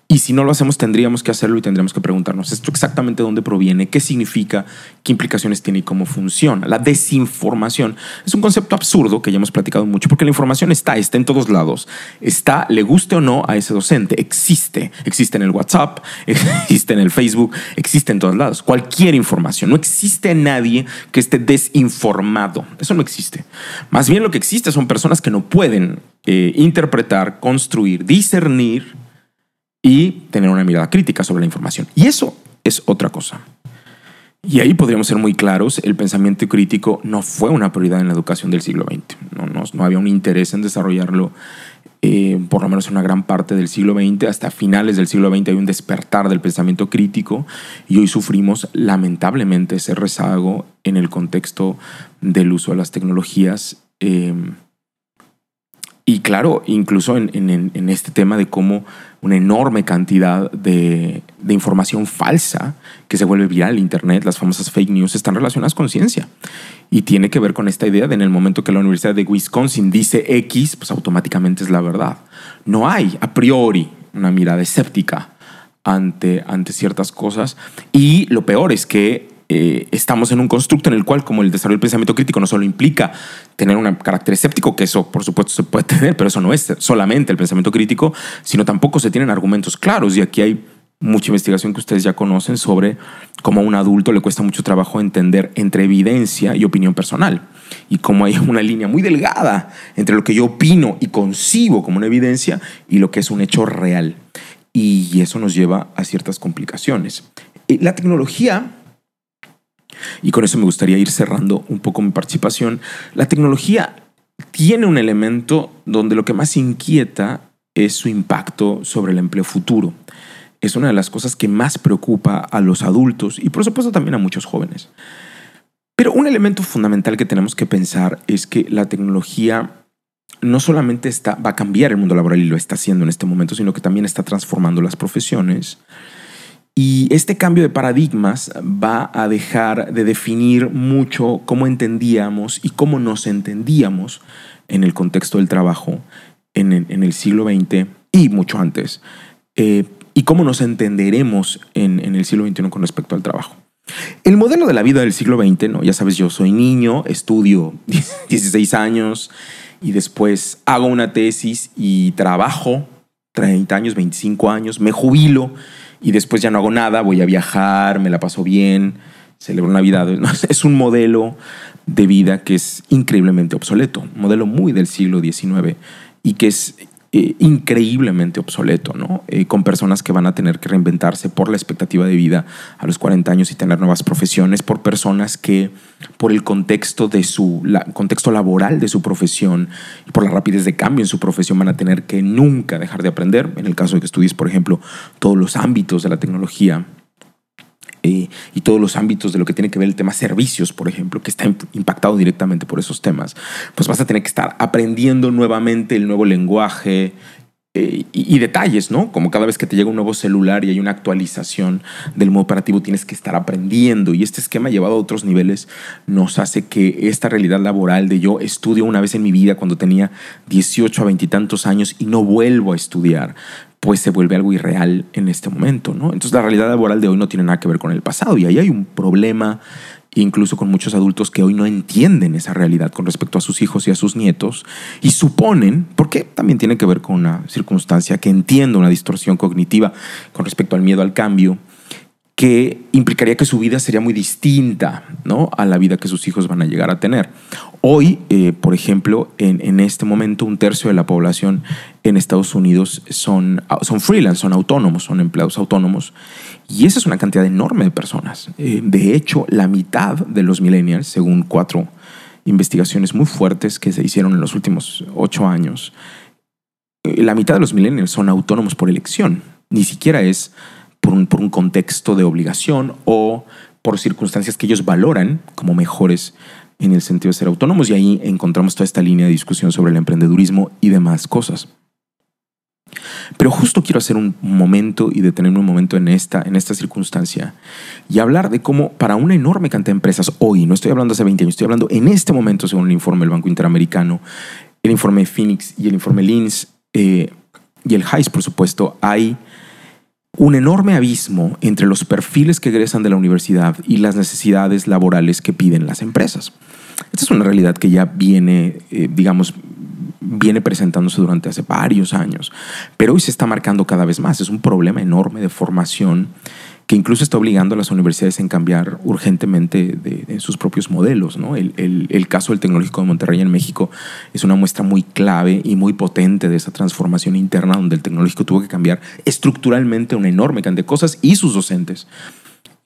Speaker 3: Y si no lo hacemos, tendríamos que hacerlo y tendríamos que preguntarnos esto exactamente dónde proviene, qué significa, qué implicaciones tiene y cómo funciona. La desinformación es un concepto absurdo que ya hemos platicado mucho, porque la información está, está en todos lados. Está, le guste o no a ese docente, existe. Existe en el WhatsApp, existe en el Facebook, existe en todos lados. Cualquier información. No existe nadie que esté desinformado. Eso no existe. Más bien lo que existe son personas que no pueden eh, interpretar, construir, discernir y tener una mirada crítica sobre la información. Y eso es otra cosa. Y ahí podríamos ser muy claros, el pensamiento crítico no fue una prioridad en la educación del siglo XX. No, no, había un interés en desarrollarlo, eh, por lo menos en una gran parte del siglo XX. Hasta finales del siglo XX hay un despertar del pensamiento crítico y hoy sufrimos lamentablemente ese rezago en el contexto del uso de las tecnologías. Eh, y claro, incluso en, este tema de cómo una enorme cantidad de, información falsa que se vuelve viral en Internet, las famosas fake news, están relacionadas con ciencia. Y tiene que ver con esta idea de en el momento que la Universidad de Wisconsin dice X, pues automáticamente es la verdad. No hay a priori una mirada escéptica ante, ante ciertas cosas. Y lo peor es que eh, estamos en un constructo en el cual, como el desarrollo del pensamiento crítico no solo implica tener un carácter escéptico, que eso por supuesto se puede tener, pero eso no es solamente el pensamiento crítico, sino tampoco se tienen argumentos claros. Y aquí hay mucha investigación que ustedes ya conocen sobre cómo a un adulto le cuesta mucho trabajo entender entre evidencia y opinión personal. Y cómo hay una línea muy delgada entre lo que yo opino y concibo como una evidencia y lo que es un hecho real. Y eso nos lleva a ciertas complicaciones. Eh, la tecnología y con eso me gustaría ir cerrando un poco mi participación. La tecnología tiene un elemento donde lo que más inquieta es su impacto sobre el empleo futuro. Es una de las cosas que más preocupa a los adultos y por supuesto también a muchos jóvenes. Pero un elemento fundamental que tenemos que pensar es que la tecnología no solamente está, va a cambiar el mundo laboral y lo está haciendo en este momento, sino que también está transformando las profesiones y este cambio de paradigmas va a dejar de definir mucho cómo entendíamos y cómo nos entendíamos en el contexto del trabajo en el, siglo XX y mucho antes, eh, y cómo nos entenderemos en, el siglo XXI con respecto al trabajo. El modelo de la vida del siglo XX, ¿no? ya sabes, yo soy niño, estudio 16 años y después hago una tesis y trabajo 30 años, 25 años, me jubilo y después ya no hago nada, voy a viajar, me la paso bien, celebro Navidad. Es un modelo de vida que es increíblemente obsoleto, un modelo muy del siglo XIX y que es eh, increíblemente obsoleto, ¿no? Eh, con personas que van a tener que reinventarse por la expectativa de vida a los 40 años y tener nuevas profesiones, por personas que por el contexto de su contexto laboral de su profesión y por la rapidez de cambio en su profesión van a tener que nunca dejar de aprender. En el caso de que estudies, por ejemplo, todos los ámbitos de la tecnología, y todos los ámbitos de lo que tiene que ver el tema servicios, por ejemplo, que está impactado directamente por esos temas, pues vas a tener que estar aprendiendo nuevamente el nuevo lenguaje, eh, y, detalles, ¿no? Como cada vez que te llega un nuevo celular y hay una actualización del modo operativo, tienes que estar aprendiendo. Y este esquema llevado a otros niveles nos hace que esta realidad laboral de yo estudio una vez en mi vida cuando tenía 18 a 20 y tantos años y no vuelvo a estudiar, pues se vuelve algo irreal en este momento, ¿no? Entonces la realidad laboral de hoy no tiene nada que ver con el pasado y ahí hay un problema incluso con muchos adultos que hoy no entienden esa realidad con respecto a sus hijos y a sus nietos y suponen, porque también tiene que ver con una circunstancia que entiende una distorsión cognitiva con respecto al miedo al cambio, que implicaría que su vida sería muy distinta ¿no? a la vida que sus hijos van a llegar a tener. Hoy, eh, por ejemplo, en, este momento un tercio de la población en Estados Unidos son, son freelance, son autónomos, son empleados autónomos. Y esa es una cantidad enorme de personas. Eh, de hecho, la mitad de los millennials, según cuatro investigaciones muy fuertes que se hicieron en los últimos ocho años, eh, la mitad de los millennials son autónomos por elección. Ni siquiera es por un, por un contexto de obligación o por circunstancias que ellos valoran como mejores en el sentido de ser autónomos y ahí encontramos toda esta línea de discusión sobre el emprendedurismo y demás cosas. Pero justo quiero hacer un momento y detenerme un momento en esta, en esta circunstancia y hablar de cómo para una enorme cantidad de empresas hoy, no estoy hablando hace 20 años, estoy hablando en este momento, según el informe del Banco Interamericano, el informe Phoenix y el informe Lins eh, y el HICE, por supuesto, hay un enorme abismo entre los perfiles que egresan de la universidad y las necesidades laborales que piden las empresas. Esta es una realidad que ya viene, eh, digamos, viene presentándose durante hace varios años, pero hoy se está marcando cada vez más. Es un problema enorme de formación que incluso está obligando a las universidades en cambiar urgentemente de, sus propios modelos. El, el, caso del Tecnológico de Monterrey en México es una muestra muy clave y muy potente de esa transformación interna donde el Tecnológico tuvo que cambiar estructuralmente una enorme cantidad de cosas y sus docentes.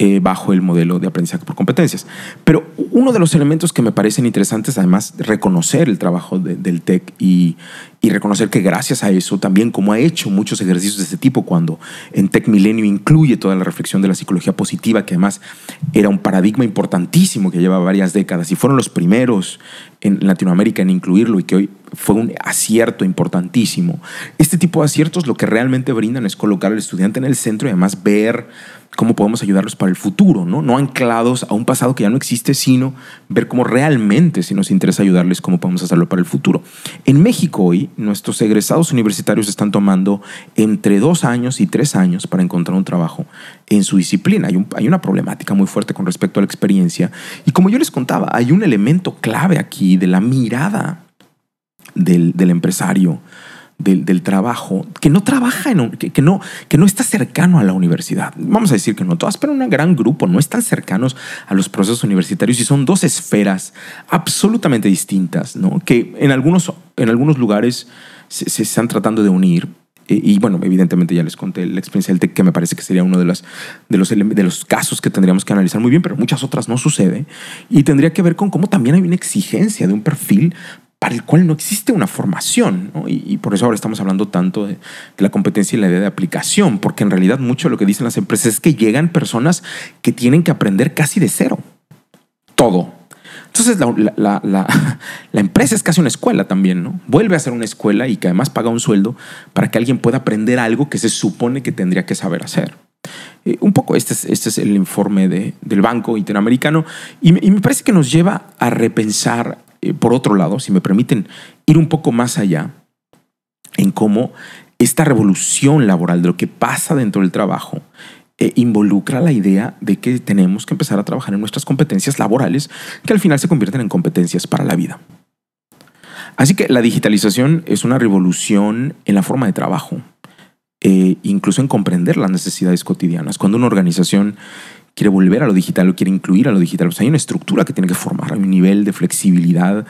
Speaker 3: Eh, bajo el modelo de aprendizaje por competencias. Pero uno de los elementos que me parecen interesantes, además, reconocer el trabajo del TEC y, reconocer que gracias a eso, también como ha hecho muchos ejercicios de este tipo, cuando en TEC Milenio incluye toda la reflexión de la psicología positiva, que además era un paradigma importantísimo que lleva varias décadas y fueron los primeros en Latinoamérica en incluirlo y que hoy fue un acierto importantísimo. Este tipo de aciertos lo que realmente brindan es colocar al estudiante en el centro y además ver cómo podemos ayudarlos para el futuro, ¿no? No anclados a un pasado que ya no existe, sino ver cómo realmente, si nos interesa ayudarles, cómo podemos hacerlo para el futuro. En México hoy, nuestros egresados universitarios están tomando entre dos años y tres años para encontrar un trabajo en su disciplina. Hay, una problemática muy fuerte con respecto a la experiencia. Y como yo les contaba, hay un elemento clave aquí de la mirada del empresario del, trabajo que no trabaja, en que, no, que no está cercano a la universidad. Vamos a decir que no todas, pero un gran grupo no están cercanos a los procesos universitarios y son dos esferas absolutamente distintas, ¿no? que en algunos, en algunos lugares se, están tratando de unir, eh, y bueno, evidentemente ya les conté la experiencia del TEC, que me parece que sería uno de, las, de, los, de los casos que tendríamos que analizar muy bien, pero muchas otras no sucede. Y tendría que ver con cómo también hay una exigencia de un perfil para el cual no existe una formación. Y, por eso ahora estamos hablando tanto de, la competencia y la idea de aplicación, porque en realidad mucho de lo que dicen las empresas es que llegan personas que tienen que aprender casi de cero. Todo. Entonces la, la, empresa es casi una escuela también, ¿no? Vuelve a ser una escuela y que además paga un sueldo para que alguien pueda aprender algo que se supone que tendría que saber hacer. Eh, un poco este es, este es el informe de, del Banco Interamericano y me parece que nos lleva a repensar por otro lado, si me permiten ir un poco más allá en cómo esta revolución laboral de lo que pasa dentro del trabajo eh, involucra la idea de que tenemos que empezar a trabajar en nuestras competencias laborales que al final se convierten en competencias para la vida. Así que la digitalización es una revolución en la forma de trabajo, eh, incluso en comprender las necesidades cotidianas. Cuando una organización quiere volver a lo digital o quiere incluir a lo digital. Pues hay una estructura que tiene que formar, hay un nivel de flexibilidad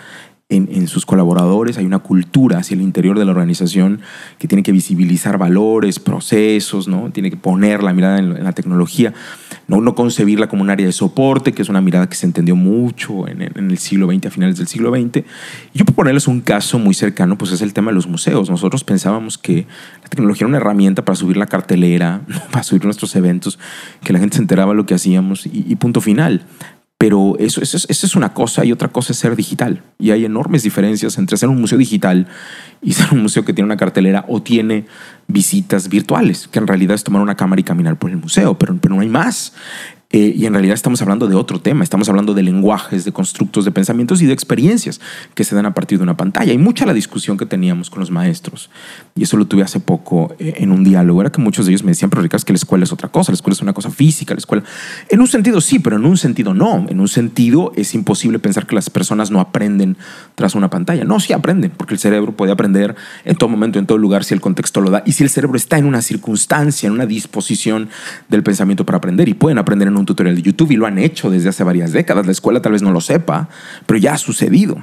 Speaker 3: en, sus colaboradores, hay una cultura hacia el interior de la organización que tiene que visibilizar valores, procesos, ¿no? tiene que poner la mirada en, la tecnología, no, concebirla como un área de soporte, que es una mirada que se entendió mucho en, el siglo XX, a finales del siglo XX. Yo por ponerles un caso muy cercano, pues es el tema de los museos. Nosotros pensábamos que la tecnología era una herramienta para subir la cartelera, para subir nuestros eventos, que la gente se enteraba de lo que hacíamos y punto final. Pero eso, eso, es una cosa y otra cosa es ser digital. Y hay enormes diferencias entre ser un museo digital y ser un museo que tiene una cartelera o tiene visitas virtuales, que en realidad es tomar una cámara y caminar por el museo, pero, pero no hay más. Eh, y en realidad estamos hablando de otro tema, estamos hablando de lenguajes, de constructos, de pensamientos y de experiencias que se dan a partir de una pantalla. Hay mucha la discusión que teníamos con los maestros, y eso lo tuve hace poco eh, en un diálogo, era que muchos de ellos me decían, pero Ricardo, es que la escuela es otra cosa, la escuela es una cosa física, la escuela... En un sentido sí, pero en un sentido no. En un sentido es imposible pensar que las personas no aprenden tras una pantalla. No, sí aprenden, porque el cerebro puede aprender en todo momento, en todo lugar, si el contexto lo da, y si el cerebro está en una circunstancia, en una disposición del pensamiento para aprender, y pueden aprender en un un tutorial de YouTube y lo han hecho desde hace varias décadas. La escuela tal vez no lo sepa, pero ya ha sucedido.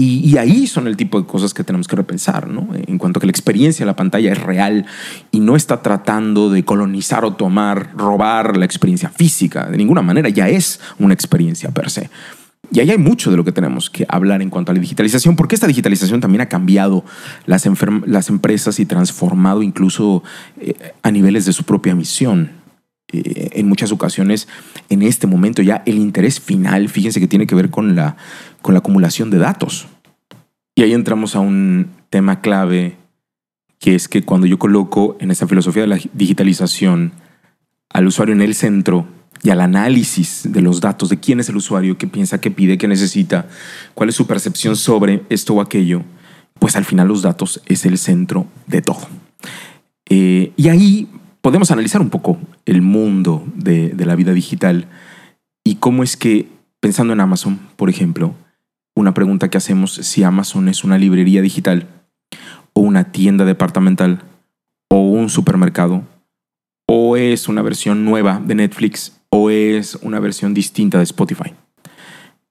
Speaker 3: Y, ahí son el tipo de cosas que tenemos que repensar, ¿no? En cuanto a que la experiencia en la pantalla es real y no está tratando de colonizar o tomar, robar la experiencia física. De ninguna manera, ya es una experiencia per se. Y ahí hay mucho de lo que tenemos que hablar en cuanto a la digitalización, porque esta digitalización también ha cambiado las, las empresas y transformado incluso eh, a niveles de su propia misión. En muchas ocasiones en este momento ya el interés final, fíjense que tiene que ver con la, con la acumulación de datos. Y ahí entramos a un tema clave que es que cuando yo coloco en esta filosofía de la digitalización al usuario en el centro y al análisis de los datos de quién es el usuario, qué piensa, qué pide, qué necesita, cuál es su percepción sobre esto o aquello, pues al final los datos es el centro de todo. Eh, y ahí podemos analizar un poco el mundo de, la vida digital y cómo es que, pensando en Amazon, por ejemplo, una pregunta que hacemos si Amazon es una librería digital o una tienda departamental o un supermercado o es una versión nueva de Netflix o es una versión distinta de Spotify.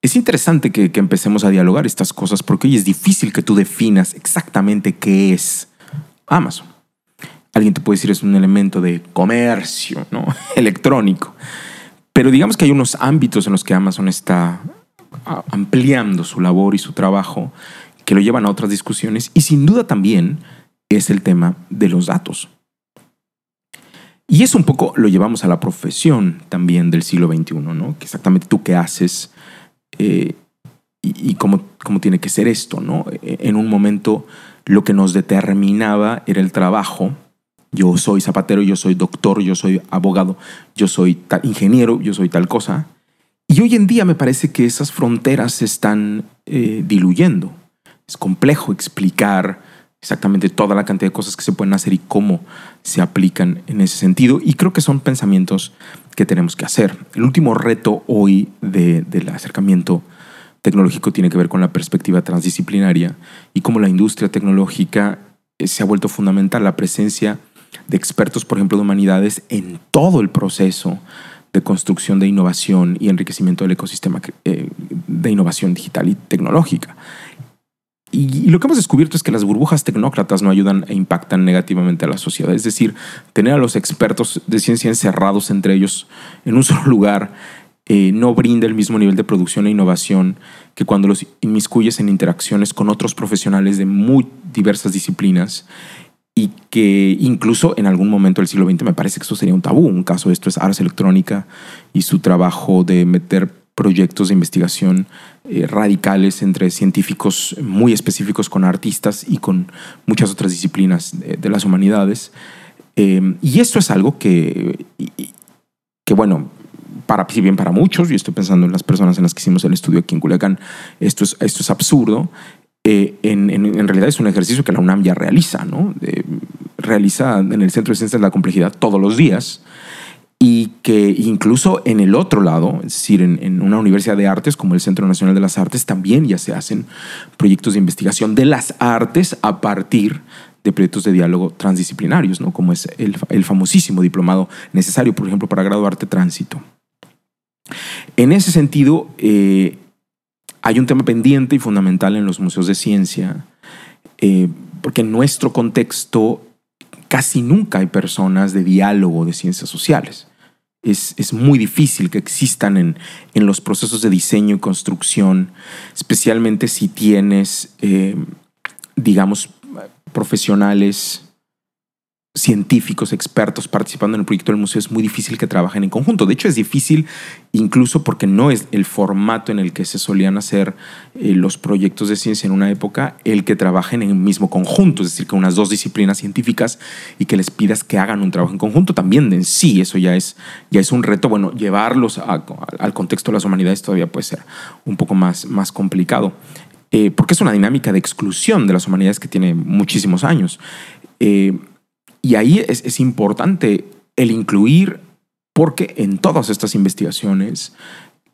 Speaker 3: Es interesante que, empecemos a dialogar estas cosas porque hoy es difícil que tú definas exactamente qué es Amazon. Alguien te puede decir es un elemento de comercio ¿no? electrónico. Pero digamos que hay unos ámbitos en los que Amazon está ampliando su labor y su trabajo que lo llevan a otras discusiones y sin duda también es el tema de los datos. Y eso un poco lo llevamos a la profesión también del siglo XXI, ¿no? Que exactamente tú qué haces eh, y, cómo, cómo, tiene que ser esto, ¿no? En un momento lo que nos determinaba era el trabajo. Yo soy zapatero, yo soy doctor, yo soy abogado, yo soy ingeniero, yo soy tal cosa. Y hoy en día me parece que esas fronteras se están eh, diluyendo. Es complejo explicar exactamente toda la cantidad de cosas que se pueden hacer y cómo se aplican en ese sentido. Y creo que son pensamientos que tenemos que hacer. El último reto hoy del acercamiento tecnológico tiene que ver con la perspectiva transdisciplinaria y cómo la industria tecnológica eh, se ha vuelto fundamental. La presencia de expertos, por ejemplo, de humanidades en todo el proceso de construcción de innovación y enriquecimiento del ecosistema eh, de innovación digital y tecnológica. Y, lo que hemos descubierto es que las burbujas tecnócratas no ayudan e impactan negativamente a la sociedad. Es decir, tener a los expertos de ciencia encerrados entre ellos en un solo lugar eh, no brinda el mismo nivel de producción e innovación que cuando los inmiscuyes en interacciones con otros profesionales de muy diversas disciplinas y que incluso en algún momento del siglo XX me parece que eso sería un tabú. Un caso de esto es Ars Electrónica y su trabajo de meter proyectos de investigación eh, radicales entre científicos muy específicos con artistas y con muchas otras disciplinas de, las humanidades. Eh, y esto es algo que, que bueno, para, si bien para muchos, y estoy pensando en las personas en las que hicimos el estudio aquí en Culiacán, esto es, esto es absurdo, eh, en, en, realidad es un ejercicio que la UNAM ya realiza, ¿no? realiza en el Centro de Ciencias de la Complejidad todos los días y que incluso en el otro lado, es decir, en, una universidad de artes como el Centro Nacional de las Artes, también ya se hacen proyectos de investigación de las artes a partir de proyectos de diálogo transdisciplinarios, ¿no? como es el, famosísimo diplomado necesario, por ejemplo, para graduarte tránsito. En ese sentido, eh, hay un tema pendiente y fundamental en los museos de ciencia, eh, porque en nuestro contexto casi nunca hay personas de diálogo de ciencias sociales. Es, muy difícil que existan en, los procesos de diseño y construcción, especialmente si tienes, eh, digamos, profesionales científicos, expertos participando en el proyecto del museo, es muy difícil que trabajen en conjunto. De hecho, es difícil incluso porque no es el formato en el que se solían hacer eh, los proyectos de ciencia en una época el que trabajen en el mismo conjunto, es decir, con unas dos disciplinas científicas y que les pidas que hagan un trabajo en conjunto. También en sí, eso ya es, ya es un reto. Bueno, llevarlos al contexto de las humanidades todavía puede ser un poco más, más complicado. Eh, porque es una dinámica de exclusión de las humanidades que tiene muchísimos años. Eh, y ahí es, importante el incluir, porque en todas estas investigaciones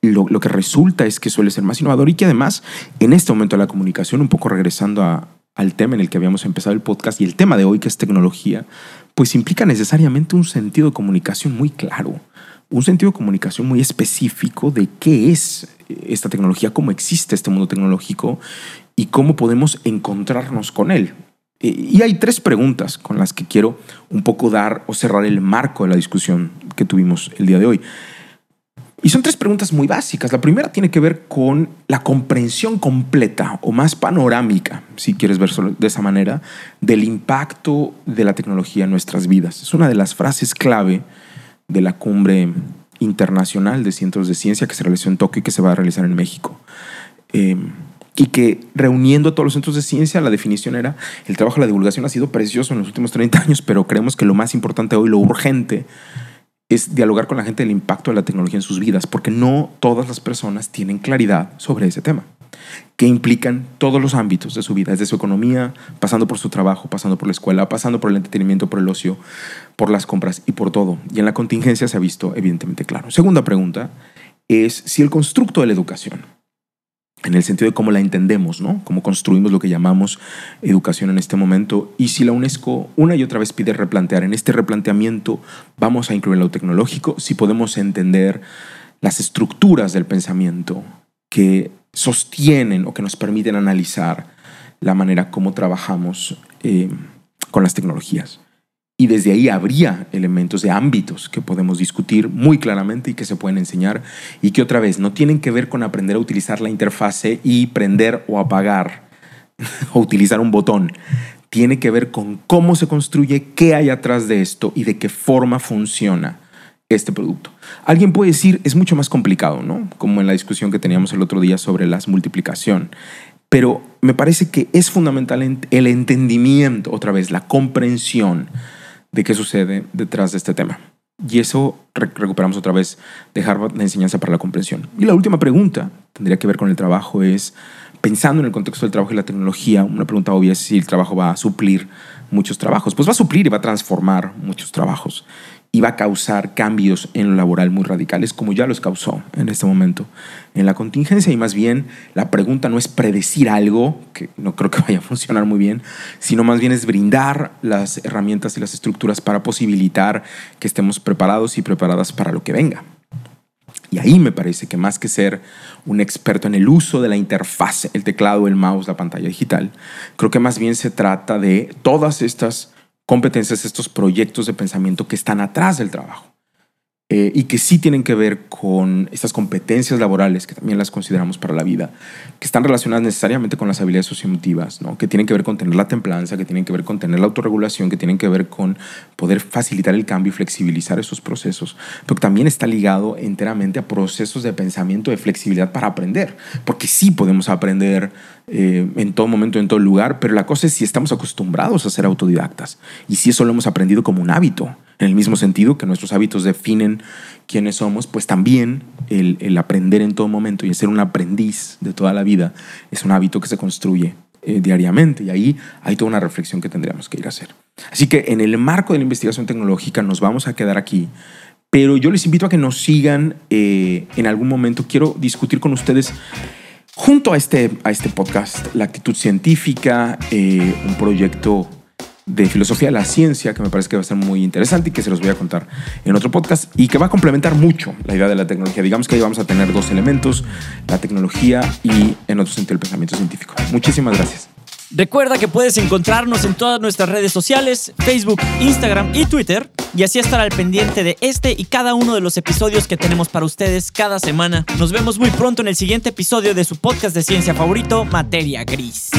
Speaker 3: lo, que resulta es que suele ser más innovador y que además en este momento de la comunicación, un poco regresando al tema en el que habíamos empezado el podcast y el tema de hoy que es tecnología, pues implica necesariamente un sentido de comunicación muy claro, un sentido de comunicación muy específico de qué es esta tecnología, cómo existe este mundo tecnológico y cómo podemos encontrarnos con él. Y hay tres preguntas con las que quiero un poco dar o cerrar el marco de la discusión que tuvimos el día de hoy. Y son tres preguntas muy básicas. La primera tiene que ver con la comprensión completa o más panorámica, si quieres verlo de esa manera, del impacto de la tecnología en nuestras vidas. Es una de las frases clave de la cumbre internacional de centros de ciencia que se realizó en Tokio y que se va a realizar en México. Eh, y que reuniendo a todos los centros de ciencia, la definición era, el trabajo de la divulgación ha sido precioso en los últimos 30 años, pero creemos que lo más importante hoy, lo urgente, es dialogar con la gente del impacto de la tecnología en sus vidas, porque no todas las personas tienen claridad sobre ese tema, que implican todos los ámbitos de su vida, desde su economía, pasando por su trabajo, pasando por la escuela, pasando por el entretenimiento, por el ocio, por las compras y por todo. Y en la contingencia se ha visto evidentemente claro. Segunda pregunta es si el constructo de la educación, en el sentido de cómo la entendemos, ¿no? Cómo construimos lo que llamamos educación en este momento. Y si la UNESCO una y otra vez pide replantear, en este replanteamiento vamos a incluir lo tecnológico, si podemos entender las estructuras del pensamiento que sostienen o que nos permiten analizar la manera como trabajamos eh, con las tecnologías. Y desde ahí habría elementos de ámbitos que podemos discutir muy claramente y que se pueden enseñar y que otra vez no tienen que ver con aprender a utilizar la interfase y prender o apagar o utilizar un botón. Tiene que ver con cómo se construye, qué hay atrás de esto y de qué forma funciona este producto. Alguien puede decir, es mucho más complicado, ¿no? Como en la discusión que teníamos el otro día sobre las multiplicación. Pero me parece que es fundamental el entendimiento, otra vez, la comprensión de qué sucede detrás de este tema. Y eso recuperamos otra vez dejar la enseñanza para la comprensión. Y la última pregunta tendría que ver con el trabajo, es pensando en el contexto del trabajo y la tecnología, una pregunta obvia es si el trabajo va a suplir muchos trabajos. Pues va a suplir y va a transformar muchos trabajos va a causar cambios en lo laboral muy radicales, como ya los causó en este momento en la contingencia. Y más bien, la pregunta no es predecir algo, que no creo que vaya a funcionar muy bien, sino más bien es brindar las herramientas y las estructuras para posibilitar que estemos preparados y preparadas para lo que venga. Y ahí me parece que más que ser un experto en el uso de la interfaz, el teclado, el mouse, la pantalla digital, creo que más bien se trata de todas estas competencias, estos proyectos de pensamiento que están atrás del trabajo. Eh, y que sí tienen que ver con estas competencias laborales, que también las consideramos para la vida, que están relacionadas necesariamente con las habilidades socioemotivas, ¿no? que tienen que ver con tener la templanza, que tienen que ver con tener la autorregulación, que tienen que ver con poder facilitar el cambio y flexibilizar esos procesos, pero que también está ligado enteramente a procesos de pensamiento, de flexibilidad para aprender, porque sí podemos aprender eh, en todo momento, en todo lugar, pero la cosa es si estamos acostumbrados a ser autodidactas y si eso lo hemos aprendido como un hábito. En el mismo sentido que nuestros hábitos definen quiénes somos, pues también el, aprender en todo momento y ser un aprendiz de toda la vida es un hábito que se construye eh, diariamente y ahí hay toda una reflexión que tendríamos que ir a hacer. Así que en el marco de la investigación tecnológica nos vamos a quedar aquí, pero yo les invito a que nos sigan eh, en algún momento. Quiero discutir con ustedes junto a este, a este podcast, La Actitud Científica, eh, un proyecto de filosofía de la ciencia que me parece que va a ser muy interesante y que se los voy a contar en otro podcast y que va a complementar mucho la idea de la tecnología. Digamos que ahí vamos a tener dos elementos, la tecnología y en otro sentido el pensamiento científico. Muchísimas gracias.
Speaker 1: Recuerda que puedes encontrarnos en todas nuestras redes sociales, Facebook, Instagram y Twitter, y así estar al pendiente de este y cada uno de los episodios que tenemos para ustedes cada semana. Nos vemos muy pronto en el siguiente episodio de su podcast de ciencia favorito, Materia Gris.